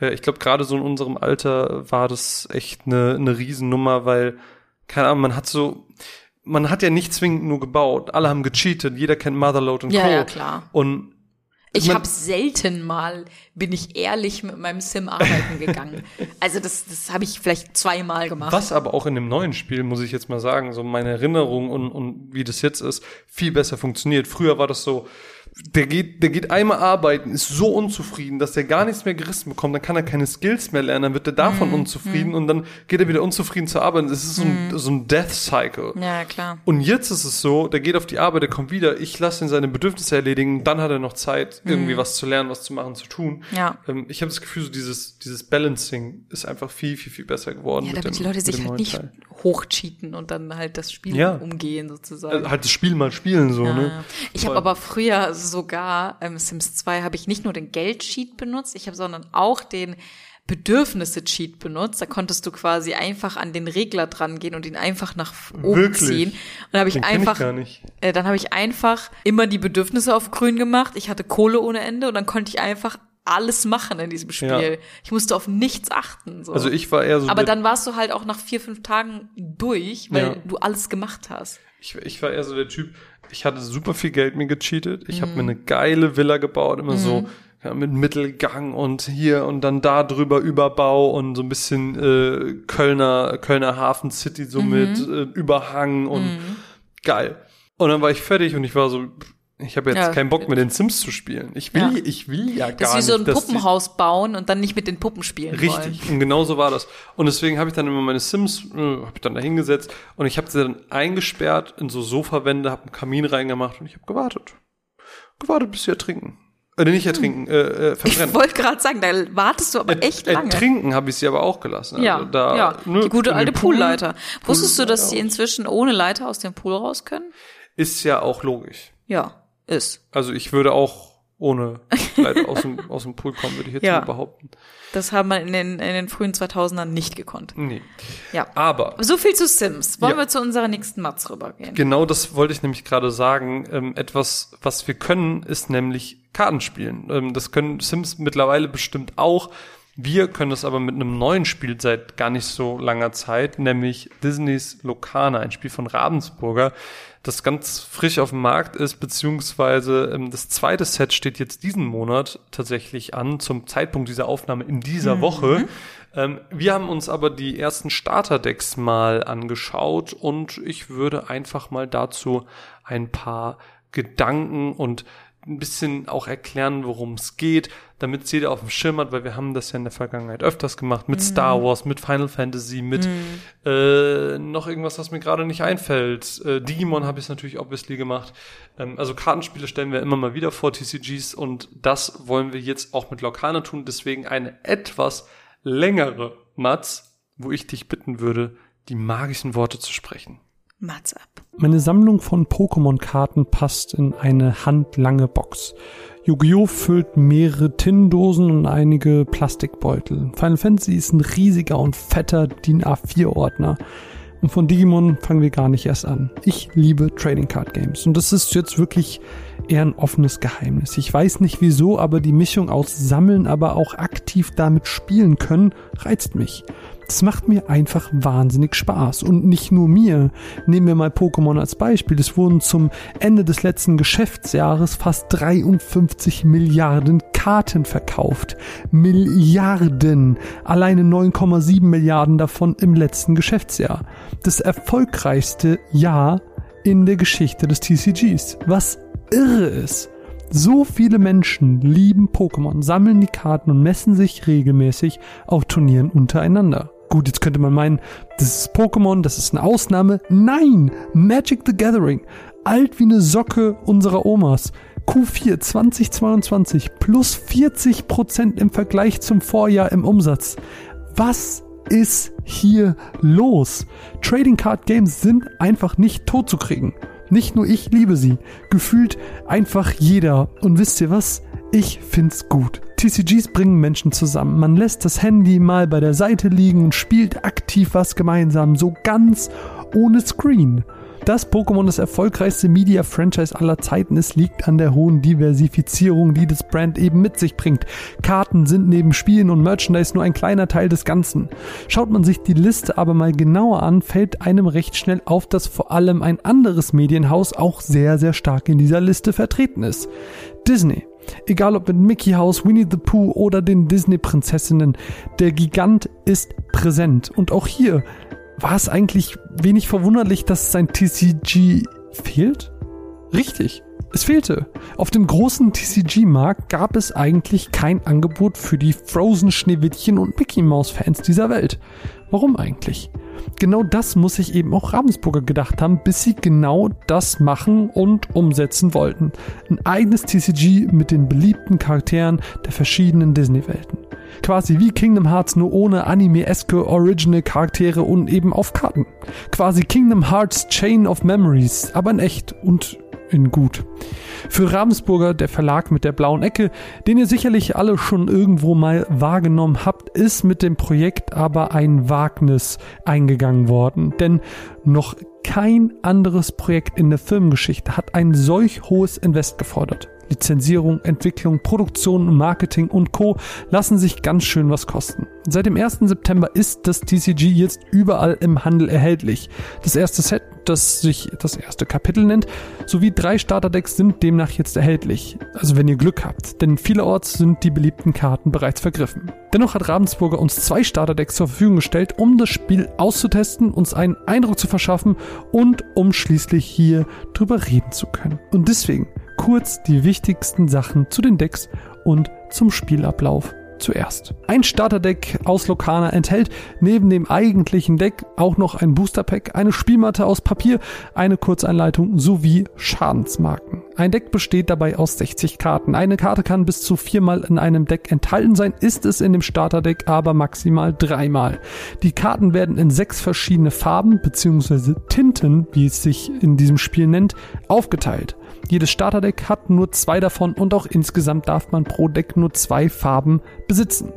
äh, ich glaube, gerade so in unserem Alter war das echt eine, eine Riesennummer, weil, keine Ahnung, man hat so, man hat ja nicht zwingend nur gebaut. Alle haben gecheatet, jeder kennt Motherload und Ja, Co. ja, klar. Und ich habe selten mal, bin ich ehrlich mit meinem Sim arbeiten gegangen. also das, das habe ich vielleicht zweimal gemacht. Was aber auch in dem neuen Spiel, muss ich jetzt mal sagen, so meine Erinnerung und, und wie das jetzt ist, viel besser funktioniert. Früher war das so, der geht, der geht einmal arbeiten, ist so unzufrieden, dass er gar nichts mehr gerissen bekommt, dann kann er keine Skills mehr lernen, dann wird er davon unzufrieden und dann geht er wieder unzufrieden zur Arbeit. Es ist so ein, so ein Death Cycle. Ja, klar. Und jetzt ist es so, der geht auf die Arbeit, der kommt wieder, ich lasse ihn seine Bedürfnisse erledigen, dann hat er noch Zeit, irgendwie was zu lernen, was zu machen, zu tun. Ja. Ähm, ich habe das Gefühl, so dieses, dieses Balancing ist einfach viel, viel, viel besser geworden. Ja, mit damit dem- die Leute sich halt nicht Teil. hochcheaten und dann halt das Spiel Ja. umgehen sozusagen. Also halt das Spiel mal spielen, so, Ja. ne? Ich habe aber früher sogar ähm, Sims 2 habe ich nicht nur den Geldsheet benutzt, ich habe sondern auch den Bedürfnisse-Cheat benutzt. Da konntest du quasi einfach an den Regler dran gehen und ihn einfach nach oben Wirklich? ziehen. Und da habe ich ich einfach, nicht. Äh, dann habe ich einfach immer die Bedürfnisse auf grün gemacht. Ich hatte Kohle ohne Ende und dann konnte ich einfach alles machen in diesem Spiel. Ja. Ich musste auf nichts achten. So. Also ich war eher so Aber dann warst du halt auch nach vier, fünf Tagen durch, weil Ja. du alles gemacht hast. ich, ich war eher so der Typ, ich hatte super viel Geld mir gecheatet. Ich Mhm. habe mir eine geile Villa gebaut, immer so ja, mit Mittelgang und hier und dann da drüber Überbau und so ein bisschen äh, Kölner, Kölner Hafen City so Mhm. mit äh, Überhang und geil. Und dann war ich fertig und ich war so, ich habe jetzt Ja. keinen Bock mehr den Sims zu spielen. Ich will, Ja. ich will ja Das gar ist wie nicht. so ein Puppenhaus bauen und dann nicht mit den Puppen spielen Richtig, wollen. und genau so war das. Und deswegen habe ich dann immer meine Sims, äh, habe ich dann da hingesetzt und ich habe sie dann eingesperrt in so Sofawände, habe einen Kamin reingemacht und ich habe gewartet. Gewartet, bis sie ertrinken. Äh, nicht ertrinken, äh, äh, Ich verbrennen. wollte gerade sagen, da wartest du aber echt lange. Ertrinken habe ich sie aber auch gelassen. Ja, Also da, ja. ne, die gute alte dem Pool Poolleiter. Wusstest du, dass sie inzwischen ohne Leiter aus dem Pool raus können? Ist ja auch logisch. Ja, ist. Also ich würde auch ohne Leiter aus dem, aus dem Pool kommen, würde ich jetzt Ja. mal behaupten. Das haben wir in den, in den frühen 2000ern nicht gekonnt. Nee. Ja. Aber So viel zu Sims. Wollen Ja. wir zu unserer nächsten Matz rübergehen? Genau das wollte ich nämlich gerade sagen. Ähm, etwas, was wir können, ist nämlich Kartenspielen. Ähm, das können Sims mittlerweile bestimmt auch. Wir können das aber mit einem neuen Spiel seit gar nicht so langer Zeit, nämlich Disneys Locana, ein Spiel von Ravensburger, das ganz frisch auf dem Markt ist, beziehungsweise ähm, das zweite Set steht jetzt diesen Monat tatsächlich an, zum Zeitpunkt dieser Aufnahme in dieser Woche. Ähm, wir haben uns aber die ersten Starterdecks mal angeschaut und ich würde einfach mal dazu ein paar Gedanken und ein bisschen auch erklären, worum es geht, damit es jeder auf dem Schirm hat, weil wir haben das ja in der Vergangenheit öfters gemacht, mit Star Wars, mit Final Fantasy, mit äh, noch irgendwas, was mir gerade nicht einfällt. Äh, Digimon habe ich natürlich obviously gemacht. Ähm, also Kartenspiele stellen wir immer mal wieder vor, TCGs, und das wollen wir jetzt auch mit Lokana tun. Deswegen eine etwas längere Matz, wo ich dich bitten würde, die magischen Worte zu sprechen. Matz ab. Meine Sammlung von Pokémon-Karten passt in eine handlange Box. Yu-Gi-Oh! füllt mehrere Tinndosen und einige Plastikbeutel. Final Fantasy ist ein riesiger und fetter DIN A4-Ordner. Und von Digimon fangen wir gar nicht erst an. Ich liebe Trading Card Games. Und das ist jetzt wirklich eher ein offenes Geheimnis. Ich weiß nicht wieso, aber die Mischung aus Sammeln, aber auch aktiv damit spielen können, reizt mich. Das macht mir einfach wahnsinnig Spaß. Und nicht nur mir. Nehmen wir mal Pokémon als Beispiel. Es wurden zum Ende des letzten Geschäftsjahres fast 53 Milliarden Karten verkauft. Milliarden. Alleine 9,7 Milliarden davon im letzten Geschäftsjahr. Das erfolgreichste Jahr in der Geschichte des TCGs. Was irre ist. So viele Menschen lieben Pokémon, sammeln die Karten und messen sich regelmäßig auf Turnieren untereinander. Gut, jetzt könnte man meinen, das ist Pokémon, das ist eine Ausnahme. Nein! Magic the Gathering. Alt wie eine Socke unserer Omas. Q4 2022 plus 40% im Vergleich zum Vorjahr im Umsatz. Was ist hier los? Trading Card Games sind einfach nicht tot zu kriegen. Nicht nur ich liebe sie, gefühlt einfach jeder. Und wisst ihr was? Ich find's gut. TCGs bringen Menschen zusammen. Man lässt das Handy mal bei der Seite liegen und spielt aktiv was gemeinsam, so ganz ohne Screen. Dass Pokémon das erfolgreichste Media-Franchise aller Zeiten ist, liegt an der hohen Diversifizierung, die das Brand eben mit sich bringt. Karten sind neben Spielen und Merchandise nur ein kleiner Teil des Ganzen. Schaut man sich die Liste aber mal genauer an, fällt einem recht schnell auf, dass vor allem ein anderes Medienhaus auch sehr, sehr stark in dieser Liste vertreten ist. Disney. Egal ob mit Mickey House, Winnie the Pooh oder den Disney-Prinzessinnen, der Gigant ist präsent. Und auch hier war es eigentlich wenig verwunderlich, dass sein TCG fehlt? Richtig, es fehlte. Auf dem großen TCG-Markt gab es eigentlich kein Angebot für die Frozen Schneewittchen und Mickey Mouse Fans dieser Welt. Warum eigentlich? Genau das muss sich eben auch Ravensburger gedacht haben, bis sie genau das machen und umsetzen wollten. Ein eigenes TCG mit den beliebten Charakteren der verschiedenen Disney-Welten. Quasi wie Kingdom Hearts nur ohne anime-eske Original-Charaktere und eben auf Karten. Quasi Kingdom Hearts Chain of Memories, aber in echt und in gut. Für Ravensburger, der Verlag mit der blauen Ecke, den ihr sicherlich alle schon irgendwo mal wahrgenommen habt, ist mit dem Projekt aber ein Wagnis eingegangen worden. Denn noch kein anderes Projekt in der Firmengeschichte hat ein solch hohes Invest gefordert. Lizenzierung, Entwicklung, Produktion, Marketing und Co. lassen sich ganz schön was kosten. Seit dem 1. September ist das TCG jetzt überall im Handel erhältlich. Das erste Set, das sich das erste Kapitel nennt, sowie drei Starterdecks sind demnach jetzt erhältlich. Also wenn ihr Glück habt, denn vielerorts sind die beliebten Karten bereits vergriffen. Dennoch hat Ravensburger uns zwei Starterdecks zur Verfügung gestellt, um das Spiel auszutesten, uns einen Eindruck zu verschaffen und um schließlich hier drüber reden zu können. Und deswegen kurz die wichtigsten Sachen zu den Decks und zum Spielablauf zuerst. Ein Starterdeck aus Lokana enthält neben dem eigentlichen Deck auch noch ein Boosterpack, eine Spielmatte aus Papier, eine Kurzeinleitung sowie Schadensmarken. Ein Deck besteht dabei aus 60 Karten. Eine Karte kann bis zu viermal in einem Deck enthalten sein, ist es in dem Starterdeck aber maximal dreimal. Die Karten werden in sechs verschiedene Farben bzw. Tinten, wie es sich in diesem Spiel nennt, aufgeteilt. Jedes Starterdeck hat nur zwei davon und auch insgesamt darf man pro Deck nur zwei Farben besitzen.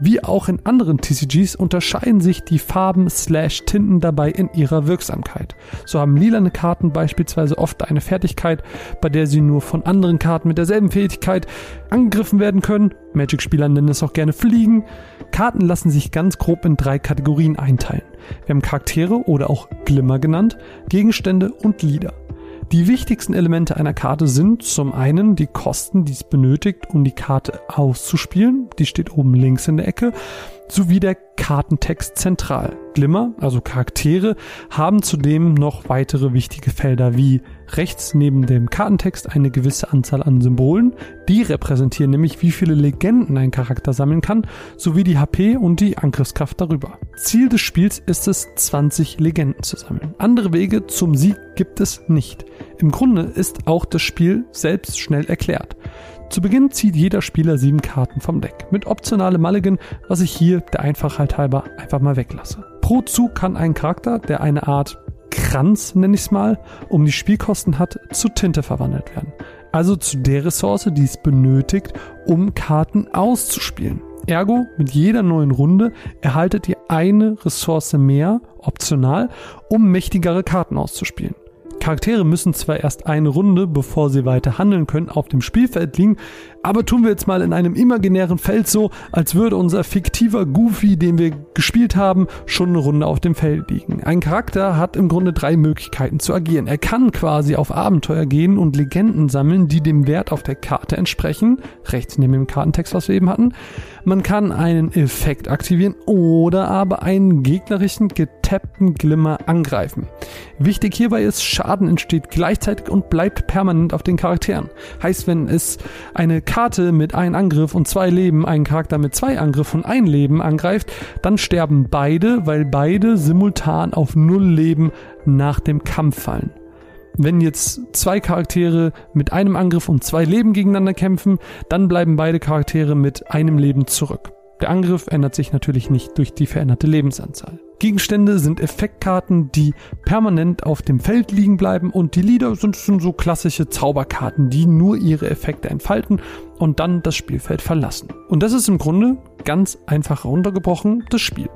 Wie auch in anderen TCGs unterscheiden sich die Farben slash Tinten dabei in ihrer Wirksamkeit. So haben lilane Karten beispielsweise oft eine Fertigkeit, bei der sie nur von anderen Karten mit derselben Fähigkeit angegriffen werden können. Magic-Spieler nennen es auch gerne Fliegen. Karten lassen sich ganz grob in drei Kategorien einteilen. Wir haben Charaktere oder auch Glimmer genannt, Gegenstände und Lieder. Die wichtigsten Elemente einer Karte sind zum einen die Kosten, die es benötigt, um die Karte auszuspielen. Die steht oben links in der Ecke sowie der Kartentext zentral. Glimmer, also Charaktere, haben zudem noch weitere wichtige Felder wie rechts neben dem Kartentext eine gewisse Anzahl an Symbolen. Die repräsentieren nämlich, wie viele Legenden ein Charakter sammeln kann, sowie die HP und die Angriffskraft darüber. Ziel des Spiels ist es, 20 Legenden zu sammeln. Andere Wege zum Sieg gibt es nicht. Im Grunde ist auch das Spiel selbst schnell erklärt. Zu Beginn zieht jeder Spieler sieben Karten vom Deck, mit optionalem Mulligan, was ich hier der Einfachheit halber einfach mal weglasse. Pro Zug kann ein Charakter, der eine Art Kranz, nenne ich es mal, um die Spielkosten hat, zu Tinte verwandelt werden. Also zu der Ressource, die es benötigt, um Karten auszuspielen. Ergo, mit jeder neuen Runde erhaltet ihr eine Ressource mehr, optional, um mächtigere Karten auszuspielen. Charaktere müssen zwar erst eine Runde, bevor sie weiter handeln können, auf dem Spielfeld liegen, aber tun wir jetzt mal in einem imaginären Feld so, als würde unser fiktiver Goofy, den wir gespielt haben, schon eine Runde auf dem Feld liegen. Ein Charakter hat im Grunde drei Möglichkeiten zu agieren. Er kann quasi auf Abenteuer gehen und Legenden sammeln, die dem Wert auf der Karte entsprechen, rechts neben dem Kartentext, was wir eben hatten. Man kann einen Effekt aktivieren oder aber einen gegnerischen getappten Glimmer angreifen. Wichtig hierbei ist, Schaden entsteht gleichzeitig und bleibt permanent auf den Charakteren. Heißt, wenn es eine Karte mit einem Angriff und zwei Leben einen Charakter mit zwei Angriff und ein Leben angreift, dann sterben beide, weil beide simultan auf null Leben nach dem Kampf fallen wenn jetzt zwei Charaktere mit einem Angriff und zwei Leben gegeneinander kämpfen, dann bleiben beide Charaktere mit einem Leben zurück. Der Angriff ändert sich natürlich nicht durch die veränderte Lebensanzahl. Gegenstände sind Effektkarten, die permanent auf dem Feld liegen bleiben und die Lieder sind, sind so klassische Zauberkarten, die nur ihre Effekte entfalten und dann das Spielfeld verlassen. Und das ist im Grunde ganz einfach runtergebrochen das Spiel.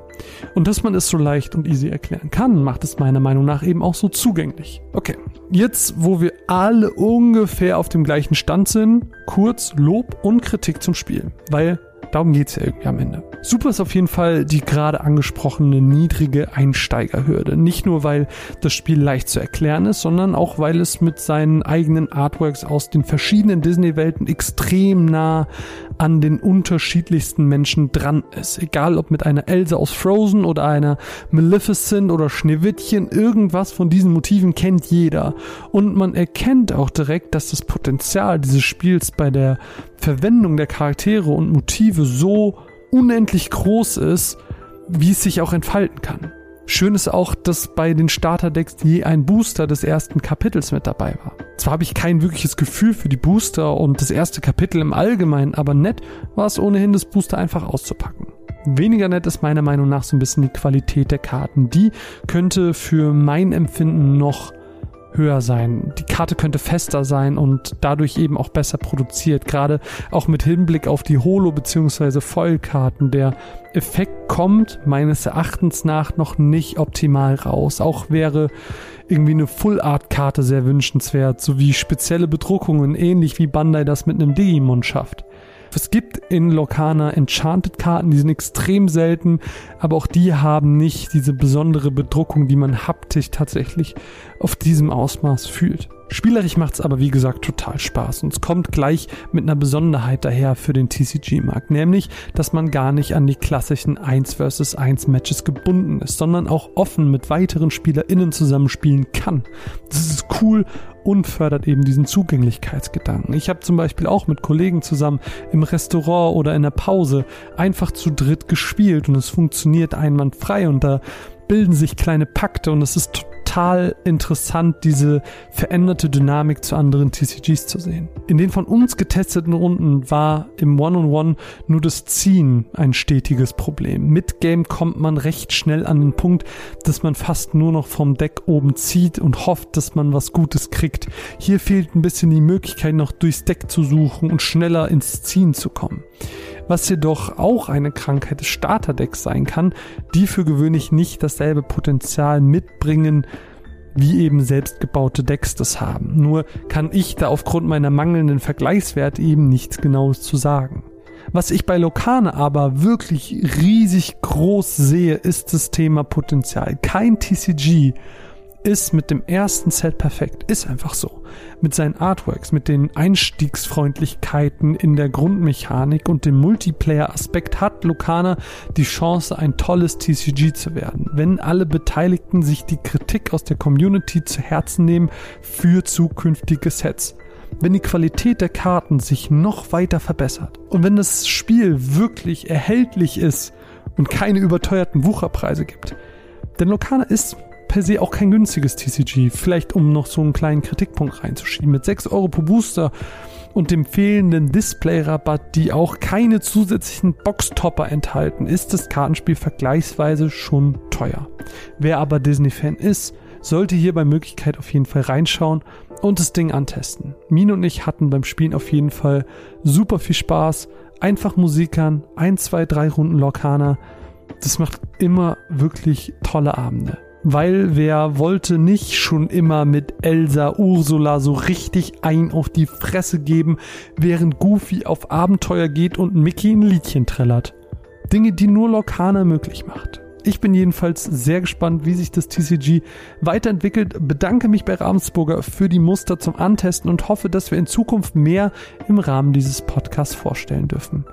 Und dass man es so leicht und easy erklären kann, macht es meiner Meinung nach eben auch so zugänglich. Okay, jetzt wo wir alle ungefähr auf dem gleichen Stand sind, kurz Lob und Kritik zum Spiel. Weil Darum geht's ja irgendwie am Ende. Super ist auf jeden Fall die gerade angesprochene niedrige Einsteigerhürde. Nicht nur, weil das Spiel leicht zu erklären ist, sondern auch, weil es mit seinen eigenen Artworks aus den verschiedenen Disney-Welten extrem nah an den unterschiedlichsten Menschen dran ist. Egal ob mit einer Elsa aus Frozen oder einer Maleficent oder Schneewittchen, irgendwas von diesen Motiven kennt jeder. Und man erkennt auch direkt, dass das Potenzial dieses Spiels bei der Verwendung der Charaktere und Motive so unendlich groß ist, wie es sich auch entfalten kann. Schön ist auch, dass bei den Starterdecks je ein Booster des ersten Kapitels mit dabei war. Zwar habe ich kein wirkliches Gefühl für die Booster und das erste Kapitel im Allgemeinen, aber nett war es ohnehin, das Booster einfach auszupacken. Weniger nett ist meiner Meinung nach so ein bisschen die Qualität der Karten. Die könnte für mein Empfinden noch höher sein. Die Karte könnte fester sein und dadurch eben auch besser produziert. Gerade auch mit Hinblick auf die Holo- bzw. Foil-Karten. Der Effekt kommt meines Erachtens nach noch nicht optimal raus. Auch wäre irgendwie eine Full-Art-Karte sehr wünschenswert, sowie spezielle Bedruckungen, ähnlich wie Bandai das mit einem Digimon schafft. Es gibt in Locana Enchanted-Karten, die sind extrem selten, aber auch die haben nicht diese besondere Bedruckung, die man haptisch tatsächlich auf diesem Ausmaß fühlt. Spielerisch macht's aber wie gesagt total Spaß und es kommt gleich mit einer Besonderheit daher für den TCG-Markt, nämlich, dass man gar nicht an die klassischen 1 vs 1 Matches gebunden ist, sondern auch offen mit weiteren SpielerInnen zusammenspielen kann. Das ist cool und fördert eben diesen Zugänglichkeitsgedanken. Ich habe zum Beispiel auch mit Kollegen zusammen im Restaurant oder in der Pause einfach zu dritt gespielt und es funktioniert einwandfrei und da bilden sich kleine Pakte und es ist total interessant, diese veränderte Dynamik zu anderen TCGs zu sehen. In den von uns getesteten Runden war im One-on-One nur das Ziehen ein stetiges Problem. Mit Game kommt man recht schnell an den Punkt, dass man fast nur noch vom Deck oben zieht und hofft, dass man was Gutes kriegt. Hier fehlt ein bisschen die Möglichkeit, noch durchs Deck zu suchen und schneller ins Ziehen zu kommen was jedoch auch eine Krankheit des Starterdecks sein kann, die für gewöhnlich nicht dasselbe Potenzial mitbringen, wie eben selbstgebaute Decks das haben. Nur kann ich da aufgrund meiner mangelnden Vergleichswerte eben nichts Genaues zu sagen. Was ich bei Lokane aber wirklich riesig groß sehe, ist das Thema Potenzial. Kein TCG ist mit dem ersten Set perfekt. Ist einfach so. Mit seinen Artworks, mit den Einstiegsfreundlichkeiten in der Grundmechanik und dem Multiplayer-Aspekt hat Lucana die Chance, ein tolles TCG zu werden, wenn alle Beteiligten sich die Kritik aus der Community zu Herzen nehmen für zukünftige Sets. Wenn die Qualität der Karten sich noch weiter verbessert und wenn das Spiel wirklich erhältlich ist und keine überteuerten Wucherpreise gibt. Denn Lokana ist per se auch kein günstiges TCG. Vielleicht um noch so einen kleinen Kritikpunkt reinzuschieben. Mit 6 Euro pro Booster und dem fehlenden Display-Rabatt, die auch keine zusätzlichen Boxtopper enthalten, ist das Kartenspiel vergleichsweise schon teuer. Wer aber Disney-Fan ist, sollte hier bei Möglichkeit auf jeden Fall reinschauen und das Ding antesten. Min und ich hatten beim Spielen auf jeden Fall super viel Spaß. Einfach Musikern, ein, zwei, drei Runden Lokana. Das macht immer wirklich tolle Abende. Weil wer wollte nicht schon immer mit Elsa Ursula so richtig ein auf die Fresse geben, während Goofy auf Abenteuer geht und Mickey ein Liedchen trällert. Dinge, die nur Lorcaner möglich macht. Ich bin jedenfalls sehr gespannt, wie sich das TCG weiterentwickelt, bedanke mich bei Ravensburger für die Muster zum Antesten und hoffe, dass wir in Zukunft mehr im Rahmen dieses Podcasts vorstellen dürfen.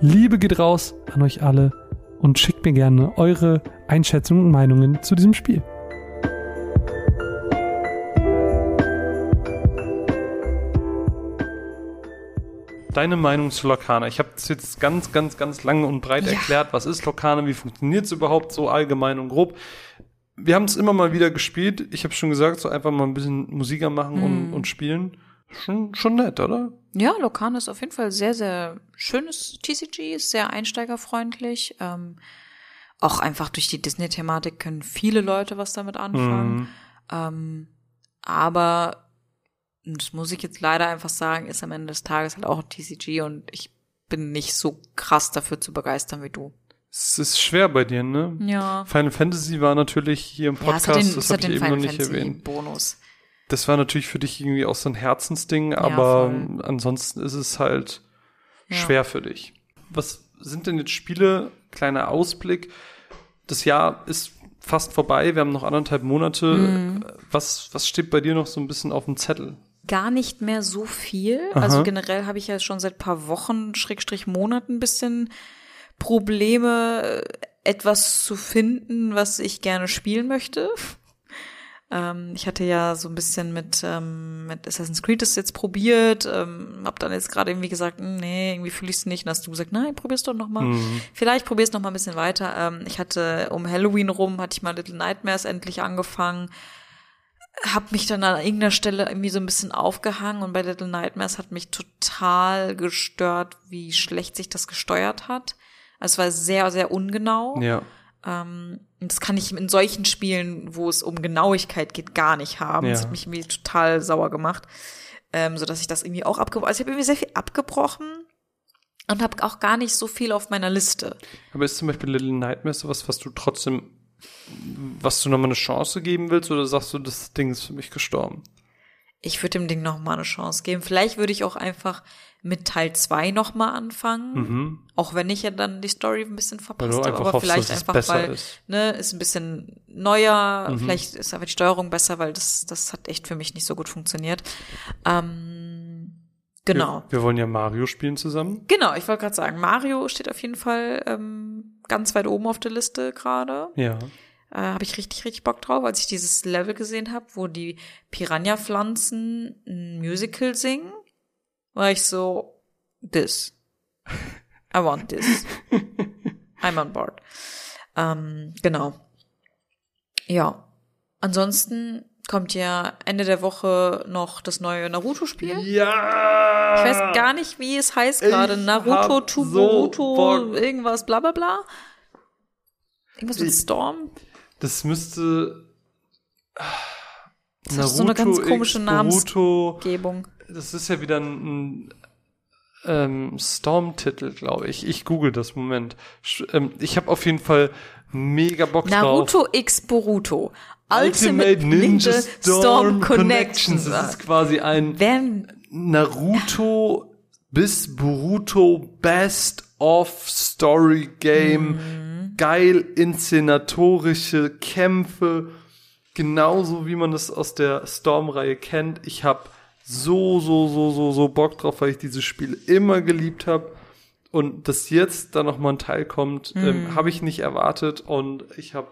Liebe geht raus an euch alle und schickt mir gerne eure Einschätzungen und Meinungen zu diesem Spiel. Deine Meinung zu Lokana. Ich habe das jetzt ganz, ganz, ganz lange und breit Ja. erklärt. Was ist Lokana? Wie funktioniert es überhaupt so allgemein und grob? Wir haben es immer mal wieder gespielt. Ich habe schon gesagt, so einfach mal ein bisschen Musiker machen und, und spielen. Schon, schon nett, oder? Ja, Lokan ist auf jeden Fall sehr, sehr schönes TCG, ist sehr einsteigerfreundlich. Ähm, auch einfach durch die Disney-Thematik können viele Leute was damit anfangen. Mhm. Ähm, aber, das muss ich jetzt leider einfach sagen, ist am Ende des Tages halt auch ein TCG und ich bin nicht so krass dafür zu begeistern wie du. Es ist schwer bei dir, ne? Ja. Final Fantasy war natürlich hier im Ja, Podcast, hat den, das habe ich eben noch Final nicht Fantasy erwähnt. Bonus. Das war natürlich für dich irgendwie auch so ein Herzensding, aber voll. ansonsten ist es halt Ja. schwer für dich. Was sind denn jetzt Spiele? Kleiner Ausblick. Das Jahr ist fast vorbei, wir haben noch anderthalb Monate. Mhm. Was, was steht bei dir noch so ein bisschen auf dem Zettel? gar nicht mehr so viel. Also generell habe ich ja schon seit paar Wochen, Schrägstrich Monaten ein bisschen Probleme, etwas zu finden, was ich gerne spielen möchte. Ähm, ich hatte ja so ein bisschen mit, ähm, mit Assassin's Creed das jetzt probiert, ähm, hab dann jetzt gerade irgendwie gesagt, hm, nee, irgendwie fühle ich es nicht. Und hast du gesagt, nein, probier's doch noch mal. Vielleicht probier's noch mal ein bisschen weiter. Ähm, ich hatte um Halloween rum, hatte ich mal Little Nightmares endlich angefangen hab mich dann an irgendeiner Stelle irgendwie so ein bisschen aufgehangen und bei Little Nightmares hat mich total gestört, wie schlecht sich das gesteuert hat. Also es war sehr, sehr ungenau. Ja. Ähm, und das kann ich in solchen Spielen, wo es um Genauigkeit geht, gar nicht haben. Das Ja. hat mich irgendwie total sauer gemacht. Ähm, so dass ich das irgendwie auch abgebrochen, also ich habe irgendwie sehr viel abgebrochen und habe auch gar nicht so viel auf meiner Liste. Aber ist zum Beispiel Little Nightmares sowas, was du trotzdem, was du nochmal eine Chance geben willst, oder sagst du, das Ding ist für mich gestorben? Ich würde dem Ding noch mal eine Chance geben. Vielleicht würde ich auch einfach mit Teil 2 noch mal anfangen. Auch wenn ich ja dann die Story ein bisschen Mhm. Verpasst habe. Aber hoffst, vielleicht einfach, weil, ist. ne, ist ein bisschen neuer. Mhm. Vielleicht ist aber die Steuerung besser, weil das, das hat echt für mich nicht so gut funktioniert. Ähm, genau. Wir, wir wollen ja Mario spielen zusammen. Genau, ich wollte gerade sagen, Mario steht auf jeden Fall ähm, ganz weit oben auf der Liste gerade. Ja. Äh, habe ich richtig, richtig Bock drauf, als ich dieses Level gesehen habe, wo die Piranha-Pflanzen ein Musical singen, war ich so, this. I want this. I'm on board. Ähm, genau. Ja. Ansonsten kommt ja Ende der Woche noch das neue Naruto-Spiel. Ja! Ich weiß gar nicht, wie es heißt gerade. Naruto, hab to so irgendwas, bla bla bla. Irgendwas mit Ich- Storm. Das müsste. Das hat so eine ganz komische Namensgebung. Das ist ja wieder ein, ein ähm, Storm-Titel, glaube ich. Ich google das, Moment. Ähm, ich habe auf jeden Fall mega Bock drauf. Naruto X Boruto. Ultimate, Ninja, Storm, Connections. Das ist quasi ein Wenn, Naruto bis Boruto Best of Story Game. Mhm. Geil inszenatorische Kämpfe. Genauso wie man es aus der Storm-Reihe kennt. Ich habe so, so, so, so, so Bock drauf, weil ich dieses Spiel immer geliebt habe. Und dass jetzt da noch mal ein Teil kommt, Mhm. ähm, habe ich nicht erwartet. Und ich habe,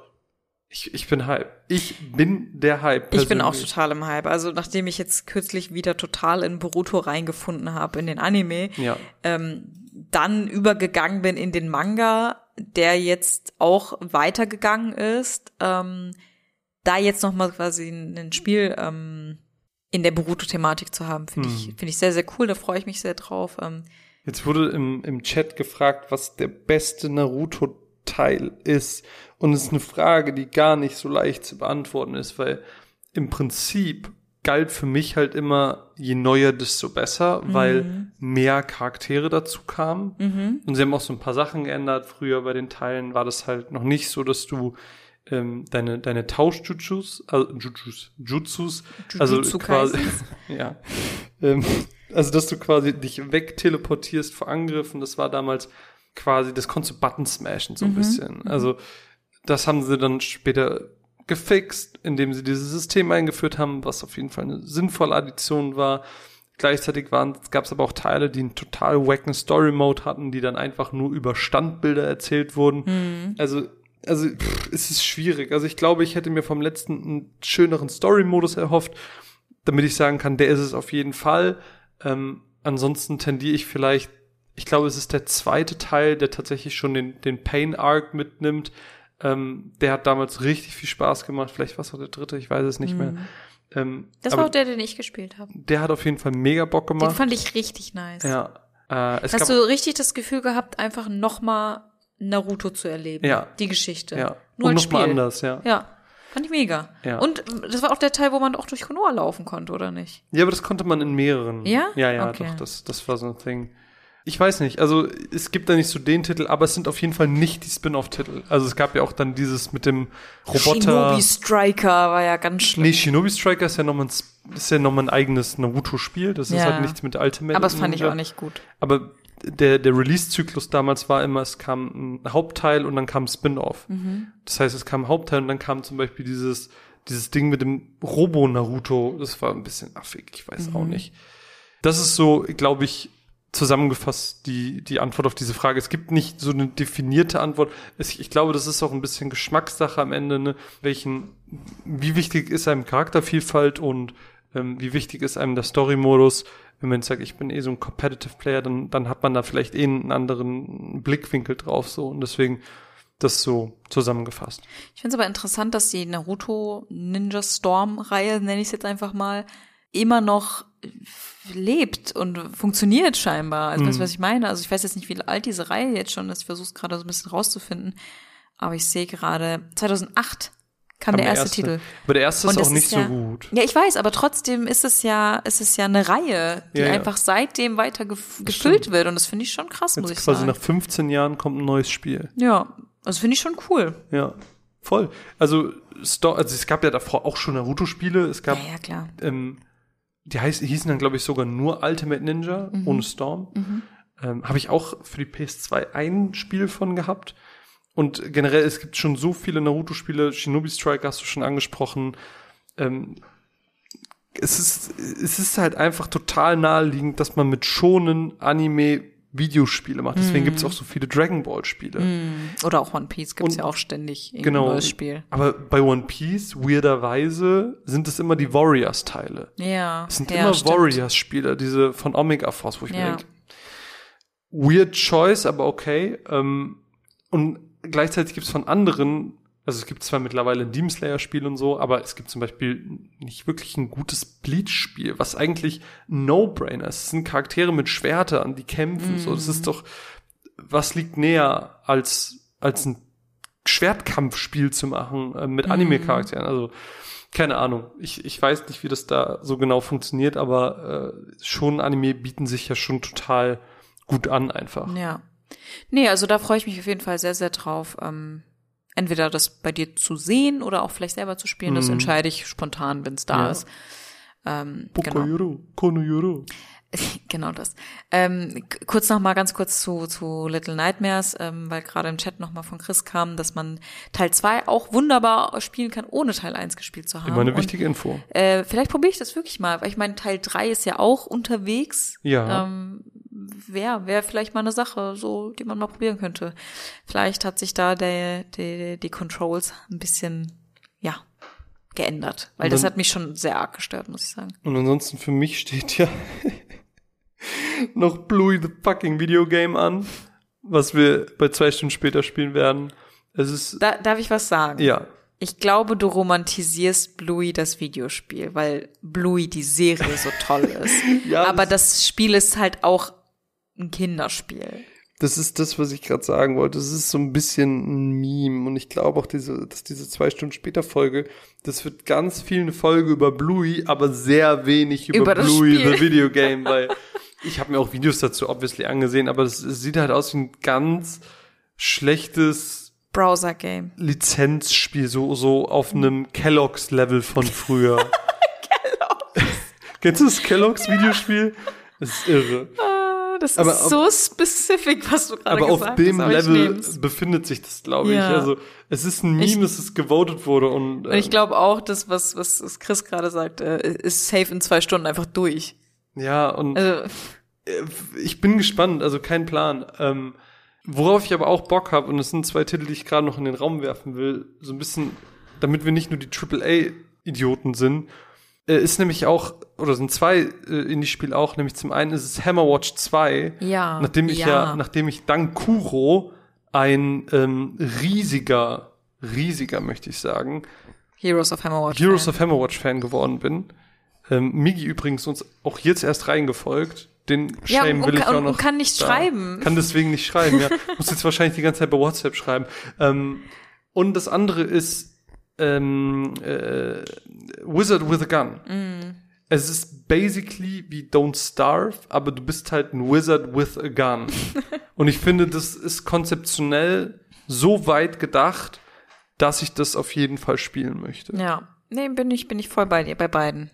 ich, ich bin Hype. Ich bin der Hype. ich bin auch persönlich. total im Hype. Also nachdem ich jetzt kürzlich wieder total in Boruto reingefunden habe, in den Anime, Ja. ähm, dann übergegangen bin in den Manga, der jetzt auch weitergegangen ist, ähm, da jetzt noch mal quasi ein ein Spiel ähm, in der Boruto-Thematik zu haben, finde ich, finde ich sehr, sehr cool. Da freue ich mich sehr drauf. Ähm, Jetzt wurde im, im Chat gefragt, was der beste Naruto-Teil ist. Und es ist eine Frage, die gar nicht so leicht zu beantworten ist, weil im Prinzip galt für mich halt immer, je neuer, desto besser, weil mehr Charaktere dazu kamen. Und sie haben auch so ein paar Sachen geändert. Früher bei den Teilen war das halt noch nicht so, dass du ähm, deine, deine Tausch-Jutsus, also Jutsus, Jutsus, also quasi, ja, ähm, also dass du quasi dich wegteleportierst vor Angriffen, das war damals quasi, das konntest du Button smashen so ein bisschen. Also das haben sie dann später gefixt, indem sie dieses System eingeführt haben, was auf jeden Fall eine sinnvolle Addition war. Gleichzeitig gab es aber auch Teile, die einen total wacken Story-Mode hatten, die dann einfach nur über Standbilder erzählt wurden. Also, also pff, es ist schwierig. Also ich glaube, ich hätte mir vom letzten einen schöneren Story-Modus erhofft, damit ich sagen kann, der ist es auf jeden Fall. Ähm, ansonsten tendiere ich vielleicht, ich glaube, es ist der zweite Teil, der tatsächlich schon den, den Pain-Arc mitnimmt. Ähm, der hat damals richtig viel Spaß gemacht. Vielleicht war es auch der dritte, ich weiß es nicht mehr. Ähm, das war auch der, den ich gespielt habe. der hat auf jeden Fall mega Bock Den gemacht. fand ich richtig nice. ja. Äh, Hast du richtig das Gefühl gehabt, einfach nochmal Naruto zu erleben? Ja. Die Geschichte. ja. Nur Und als nochmal Spiel. anders, ja. Ja. Fand ich mega. Ja. Und das war auch der Teil, wo man auch durch Konoha laufen konnte, oder nicht? Ja, aber das konnte man in mehreren. Ja? Ja, ja, Okay. doch, das, das war so ein Thing. Ich weiß nicht, also es gibt da nicht so den Titel, aber es sind auf jeden Fall nicht die Spin-off-Titel. Also es gab ja auch dann dieses mit dem Roboter. Shinobi Striker war ja ganz schlimm. Nee, Shinobi Striker ist ja nochmal ein, ist ja noch mal ein eigenes Naruto-Spiel. Das ist Ja. halt nichts mit Ultimate. aber das fand ich auch nicht gut. Aber der, der Release-Zyklus damals war immer, es kam ein Hauptteil und dann kam ein Spin-off. Mhm. Das heißt, es kam ein Hauptteil und dann kam zum Beispiel dieses, dieses Ding mit dem Robo-Naruto. Das war ein bisschen affig, ich weiß Mhm. auch nicht. Das ist so, glaube ich, zusammengefasst die, die Antwort auf diese Frage. Es gibt nicht so eine definierte Antwort. Es, ich glaube, das ist auch ein bisschen Geschmackssache am Ende, ne? welchen, wie wichtig ist einem Charaktervielfalt und ähm, wie wichtig ist einem der Story-Modus. Wenn man jetzt sagt, ich bin eh so ein Competitive Player, dann, dann hat man da vielleicht eh einen anderen Blickwinkel drauf, so. Und deswegen das so zusammengefasst. Ich finde es aber interessant, dass die Naruto Ninja Storm Reihe, nenne ich es jetzt einfach mal, immer noch lebt und funktioniert scheinbar. Also weißt du, was ich meine? Also ich weiß jetzt nicht, wie alt diese Reihe jetzt schon ist. Ich versuche es gerade so ein bisschen rauszufinden. aber ich sehe gerade 2008 kam, der erste, erste. Titel. Aber der erste ist Und auch nicht ist so ja- gut. Ja, ich weiß, aber trotzdem ist es ja, ist es ja eine Reihe, die Ja, ja. einfach seitdem weiter gef gefüllt stimmt. wird und das finde ich schon krass, muss Jetzt ich quasi sagen. nach 15 Jahren kommt ein neues Spiel. Ja, also finde ich schon cool. Ja, voll. Also, also es gab ja davor auch schon Naruto-Spiele. Es gab, Ja, ja, klar. ähm, die heiß, hießen dann, glaube ich, sogar nur Ultimate Ninja Mhm. ohne Storm. Ähm, Habe ich auch für die PS2 ein Spiel von gehabt. Und generell, es gibt schon so viele Naruto-Spiele. Shinobi Strike hast du schon angesprochen. Ähm, es ist, es ist halt einfach total naheliegend, dass man mit schonen Anime Videospiele macht. Deswegen gibt's auch so viele Dragon Ball Spiele. Oder auch One Piece gibt's Und- ja auch ständig irgendein Genau. neues Spiel. Aber bei One Piece, weirderweise, sind es immer die Warriors-Teile. Ja. Es sind ja, immer. Warriors-Spiele, diese von Omega Force, wo ich mir Ja. denke, weird choice, aber okay. Ähm, und gleichzeitig gibt's von anderen, also es gibt zwar mittlerweile ein Demon Slayer-Spiel und so, aber es gibt zum Beispiel nicht wirklich ein gutes Bleach-Spiel, was eigentlich No-Brainer ist. Es sind Charaktere mit Schwertern, die kämpfen, so. Das Mhm. ist doch, was liegt näher als, als ein Schwertkampfspiel zu machen äh, mit Anime-Charakteren. Also, keine Ahnung. Ich, ich weiß nicht, wie das da so genau funktioniert, aber äh, schon Anime bieten sich ja schon total gut an einfach. Ja. Nee, also da freue ich mich auf jeden Fall sehr, sehr drauf. Ähm, entweder das bei dir zu sehen oder auch vielleicht selber zu spielen. Das entscheide ich spontan, wenn es da Mhm. Ja. ist. Ähm, genau. Genau das. Ähm, kurz noch mal ganz kurz zu, zu Little Nightmares, ähm, weil gerade im Chat noch mal von Chris kam, dass man Teil 2 auch wunderbar spielen kann, ohne Teil 1 gespielt zu haben. Immer eine Und, wichtige Info. äh, vielleicht probiere ich das wirklich mal, weil ich meine, Teil 3 ist ja auch unterwegs. Ja. Ähm, wäre wär vielleicht mal eine Sache, so, die man mal probieren könnte. Vielleicht hat sich da der, der, die Controls ein bisschen, ja, geändert. Weil Und das dann- hat mich schon sehr arg gestört, muss ich sagen. Und ansonsten für mich steht ja noch Bluey the fucking Video Game an, was wir bei zwei Stunden später spielen werden. Es ist, Da, darf ich was sagen? ja, Ich glaube, du romantisierst Bluey das Videospiel, weil Bluey die Serie so toll ist. Ja, Aber das- das Spiel ist halt auch ein Kinderspiel. das ist das, was ich gerade sagen wollte. Es ist so ein bisschen ein Meme und ich glaube auch, diese, dass diese zwei Stunden später Folge, das wird ganz viel eine Folge über Bluey, aber sehr wenig über, Über das Bluey the Video Game, weil ich habe mir auch Videos dazu obviously angesehen, aber es sieht halt aus wie ein ganz schlechtes Browser-Game. Lizenzspiel, so, so auf einem Kellogg's-Level von früher. Kennst du das Kellogg's Videospiel? Das ist irre. Ah, Das Aber ist auf- so specific, was du gerade Aber gesagt auf dem hast. aber ich Level nehm's. befindet sich das, glaube ich. Ja. Also es ist ein Meme, Ich- dass es gewotet wurde und, Und äh, ich glaube auch, das, was, was was Chris gerade sagt, äh, ist safe in zwei Stunden einfach durch. Ja und Also, äh, ich bin gespannt, also kein Plan. Ähm, worauf ich aber auch Bock habe und es sind zwei Titel, die ich gerade noch in den Raum werfen will, so ein bisschen, damit wir nicht nur die AAA Idioten sind, äh, ist nämlich auch oder sind zwei äh, Indie-Spiele auch, nämlich zum einen ist es Hammerwatch 2, ja. nachdem ich ja, ja nachdem ich dank Kuro ein ähm, riesiger, riesiger, möchte ich sagen, Heroes of Hammerwatch. Heroes Fan. of Hammerwatch Fan geworden bin. Ähm, Migi übrigens uns auch jetzt erst reingefolgt. Den Ja, Shame und will ich auch noch. kann nicht da- schreiben. Kann deswegen nicht schreiben, ja. Muss jetzt wahrscheinlich die ganze Zeit bei WhatsApp schreiben. Ähm, und das andere ist ähm, äh, Wizard with a Gun. Mm. Es ist basically wie Don't Starve, aber du bist halt ein Wizard with a Gun. und ich finde, das ist konzeptionell so weit gedacht, dass ich das auf jeden Fall spielen möchte. Ja. Nee, bin ich, bin ich voll bei dir, bei beiden.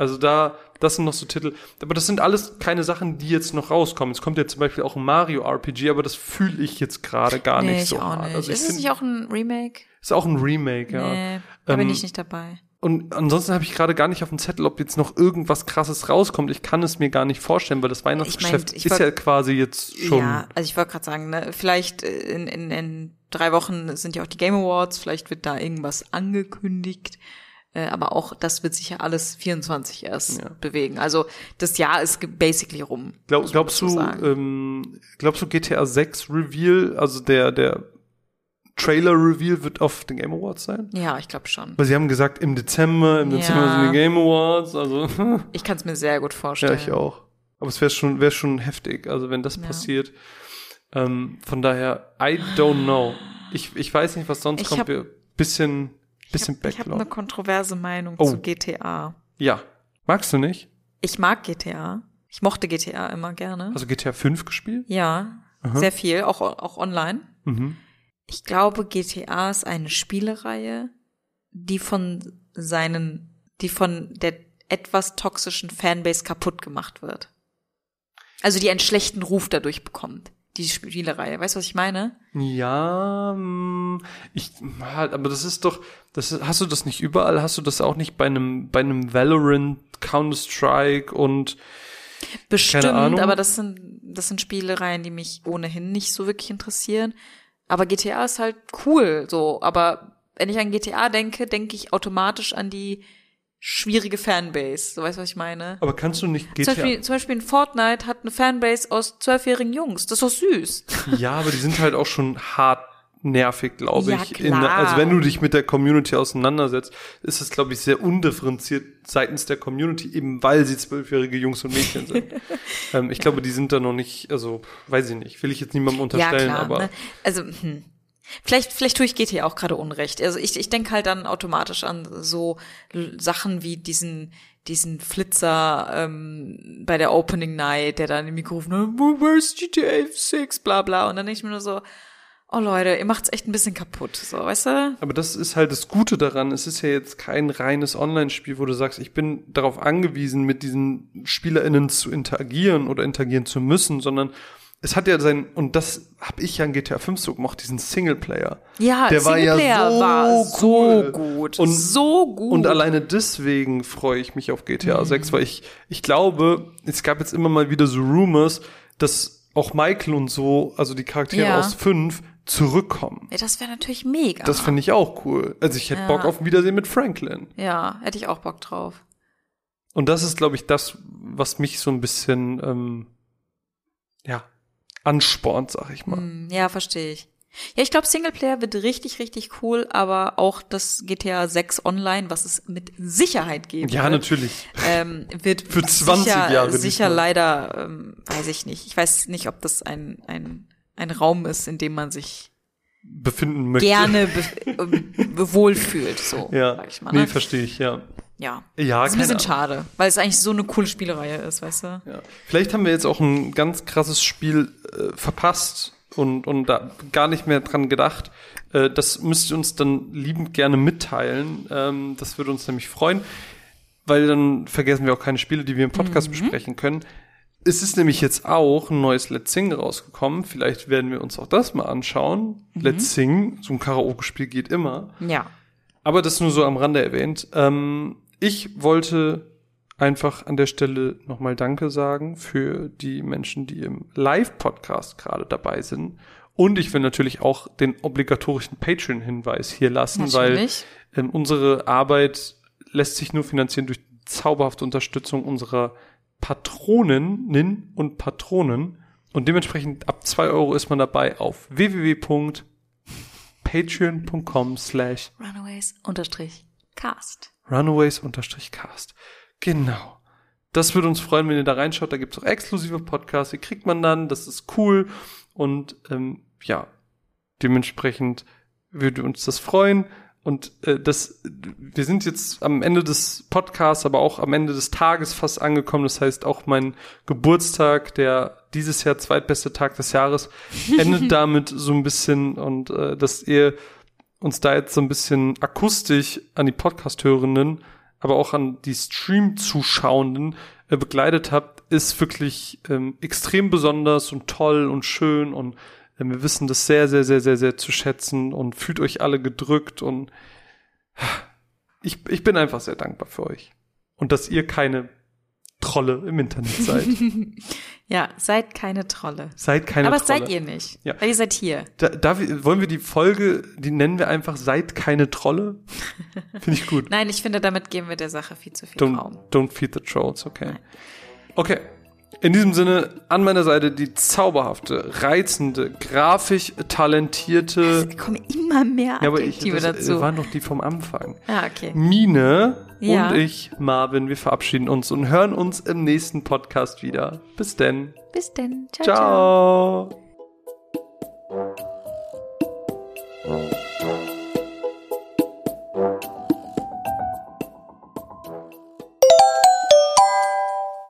Also da, das sind noch so Titel. Aber das sind alles keine Sachen, die jetzt noch rauskommen. Es kommt ja zum Beispiel auch ein Mario RPG, aber das fühle ich jetzt gerade gar nee, nicht ich so auch hart. nicht. Also ich ist es nicht auch ein Remake? ist auch ein Remake, ja. Nee, da bin Ähm, ich nicht dabei. Und ansonsten habe ich gerade gar nicht auf dem Zettel, ob jetzt noch irgendwas krasses rauskommt. Ich kann es mir gar nicht vorstellen, weil das Weihnachtsgeschäft ich ist wollt- ja quasi jetzt schon. Ja, also ich wollte gerade sagen, ne, vielleicht in, in, in drei Wochen sind ja auch die Game Awards, vielleicht wird da irgendwas angekündigt. Äh, aber auch das wird sich ja alles 24 erst Ja. bewegen. Also das Jahr ist basically rum. Glaub, glaubst du, ähm, glaubst du GTA 6 Reveal, also der, der Trailer Reveal wird auf den Game Awards sein? Ja, ich glaube schon. Weil sie haben gesagt, im Dezember, im Ja. Dezember sind die Game Awards, also Ich kann es mir sehr gut ja, vorstellen. ich auch. Aber es wäre schon, wäre schon heftig, also wenn das Ja. passiert. Ähm, von daher, I don't know. Ich, ich weiß nicht, was sonst Ich kommt. bisschen, bisschen Ich habe eine Backlog. kontroverse Meinung Oh. zu GTA. Ja. Magst du nicht? Ich mag GTA. Ich mochte GTA immer gerne. Also GTA 5 gespielt? Ja, sehr viel, auch, auch online. Mhm. Ich glaube, GTA ist eine Spielereihe, die von seinen, die von der etwas toxischen Fanbase kaputt gemacht wird. Also die einen schlechten Ruf dadurch bekommt. Die Spielereihe. Weißt du, was ich meine? Ja, mm, ich, halt, aber das ist doch, das ist, hast du das nicht überall? Hast du das auch nicht bei einem, bei einem Valorant, Counter-Strike und Bestimmt, aber das sind, das sind Spielereien, die mich ohnehin nicht so wirklich interessieren. Aber GTA ist halt cool, so. Aber wenn ich an GTA denke, denke ich automatisch an die schwierige Fanbase. So weißt du, was ich meine? aber kannst du nicht Zum GTA? Beispiel, zum Beispiel in Fortnite hat eine Fanbase aus zwölfjährigen Jungs. Das ist doch süß. Ja, aber die sind halt auch schon hart nervig, glaube Ja, ich. In, klar. also wenn du dich mit der Community auseinandersetzt, ist es, glaube ich, sehr undifferenziert seitens der Community, eben weil sie zwölfjährige Jungs und Mädchen sind. ähm, ich glaube, die sind da noch nicht, also weiß ich nicht, will ich jetzt niemandem unterstellen, ja, klar. aber Ne? Also, hm. Vielleicht, vielleicht tue ich GTA auch gerade Unrecht. Also ich, ich denke halt dann automatisch an so Sachen wie diesen, diesen Flitzer ähm, bei der Opening Night, der dann im Mikro ruft, ne, where's GTA 6, bla bla. Und dann denke ich mir nur so, oh Leute, ihr macht's echt ein bisschen kaputt. So, weißt du? Aber das ist halt das Gute daran. Es ist ja jetzt kein reines Online-Spiel, wo du sagst, ich bin darauf angewiesen, mit diesen SpielerInnen zu interagieren oder interagieren zu müssen, sondern es hat ja sein, und das habe ich ja in GTA 5 so gemacht, diesen Singleplayer. Ja, Der war ja Singleplayer so war cool. so gut. Und- so gut. Und alleine deswegen freue ich mich auf GTA 6, weil ich, ich glaube, es gab jetzt immer mal wieder so Rumors, dass auch Michael und so, also die Charaktere Ja. aus 5, zurückkommen. ja, das wäre natürlich mega. Das finde ich auch cool. Also ich hätte Ja. Bock auf ein Wiedersehen mit Franklin. ja, hätte ich auch Bock drauf. Und das ist, glaube ich, das, was mich so ein bisschen, ähm, ja, anspornt, sag ich mal. Hm, Ja, verstehe ich. Ja, ich glaube, Singleplayer wird richtig, richtig cool, aber auch das GTA 6 Online, was es mit Sicherheit geben Ja, wird, natürlich. ähm, wird Für 20 sicher, Jahre sicher leider, ähm, weiß ich nicht. Ich weiß nicht, ob das ein, ein, ein Raum ist, in dem man sich Befinden möchte. gerne be ähm, wohlfühlt, so, Ja. sag ich mal. Nee, Ne? verstehe ich, ja. Ja. Ja, Das ist ein bisschen schade, weil es eigentlich so eine coole Spielereihe ist, weißt du? Ja. Vielleicht haben wir jetzt auch ein ganz krasses Spiel äh, verpasst und, und da gar nicht mehr dran gedacht. Äh, das müsst ihr uns dann liebend gerne mitteilen. Ähm, das würde uns nämlich freuen, weil dann vergessen wir auch keine Spiele, die wir im Podcast besprechen können. Es ist nämlich jetzt auch ein neues Let's Sing rausgekommen. Vielleicht werden wir uns auch das mal anschauen. Let's Sing, so ein Karaoke-Spiel geht immer. Ja. Aber das nur so am Rande erwähnt. Ähm, ich wollte einfach an der Stelle nochmal Danke sagen für die Menschen, die im Live-Podcast gerade dabei sind. Und ich will natürlich auch den obligatorischen Patreon-Hinweis hier lassen, weil Natürlich. ähm, unsere Arbeit lässt sich nur finanzieren durch zauberhafte Unterstützung unserer Patroninnen und Patronen. Und dementsprechend ab zwei Euro ist man dabei auf www.patreon.com slash Runaways unterstrich Cast. Runaways-Cast. Genau. Das würde uns freuen, wenn ihr da reinschaut. Da gibt's auch exklusive Podcasts, die kriegt man dann. Das ist cool. Und ähm, ja, dementsprechend würde uns das freuen. Und äh, das, wir sind jetzt am Ende des Podcasts, aber auch am Ende des Tages fast angekommen. Das heißt, auch mein Geburtstag, der dieses Jahr zweitbeste Tag des Jahres, endet damit so ein bisschen und äh, dass ihr uns da jetzt so ein bisschen akustisch an die Podcast-Hörenden, aber auch an die Stream-Zuschauenden äh, begleitet habt, ist wirklich ähm, extrem besonders und toll und schön und äh, wir wissen das sehr, sehr, sehr, sehr, sehr zu schätzen und fühlt euch alle gedrückt und ich, ich bin einfach sehr dankbar für euch. Und dass ihr keine Trolle im Internet seid. Ja, seid keine Trolle. seid keine Aber Trolle. seid ihr nicht. Ja. Weil ihr seid hier. Da, darf wollen wir die Folge, die nennen wir einfach Seid keine Trolle? Finde ich gut. Nein, ich finde, damit geben wir der Sache viel zu viel Raum. Don't, don't feed the trolls, okay. Okay. In diesem Sinne, an meiner Seite die zauberhafte, reizende, grafisch talentierte, Da kommen immer mehr ja, aber ich, Adjektive das dazu. waren doch die vom Anfang. Ja, okay. Mine ja. und ich, Marvin, wir verabschieden uns und hören uns im nächsten Podcast wieder. Bis denn. Bis denn. ciao. ciao. ciao.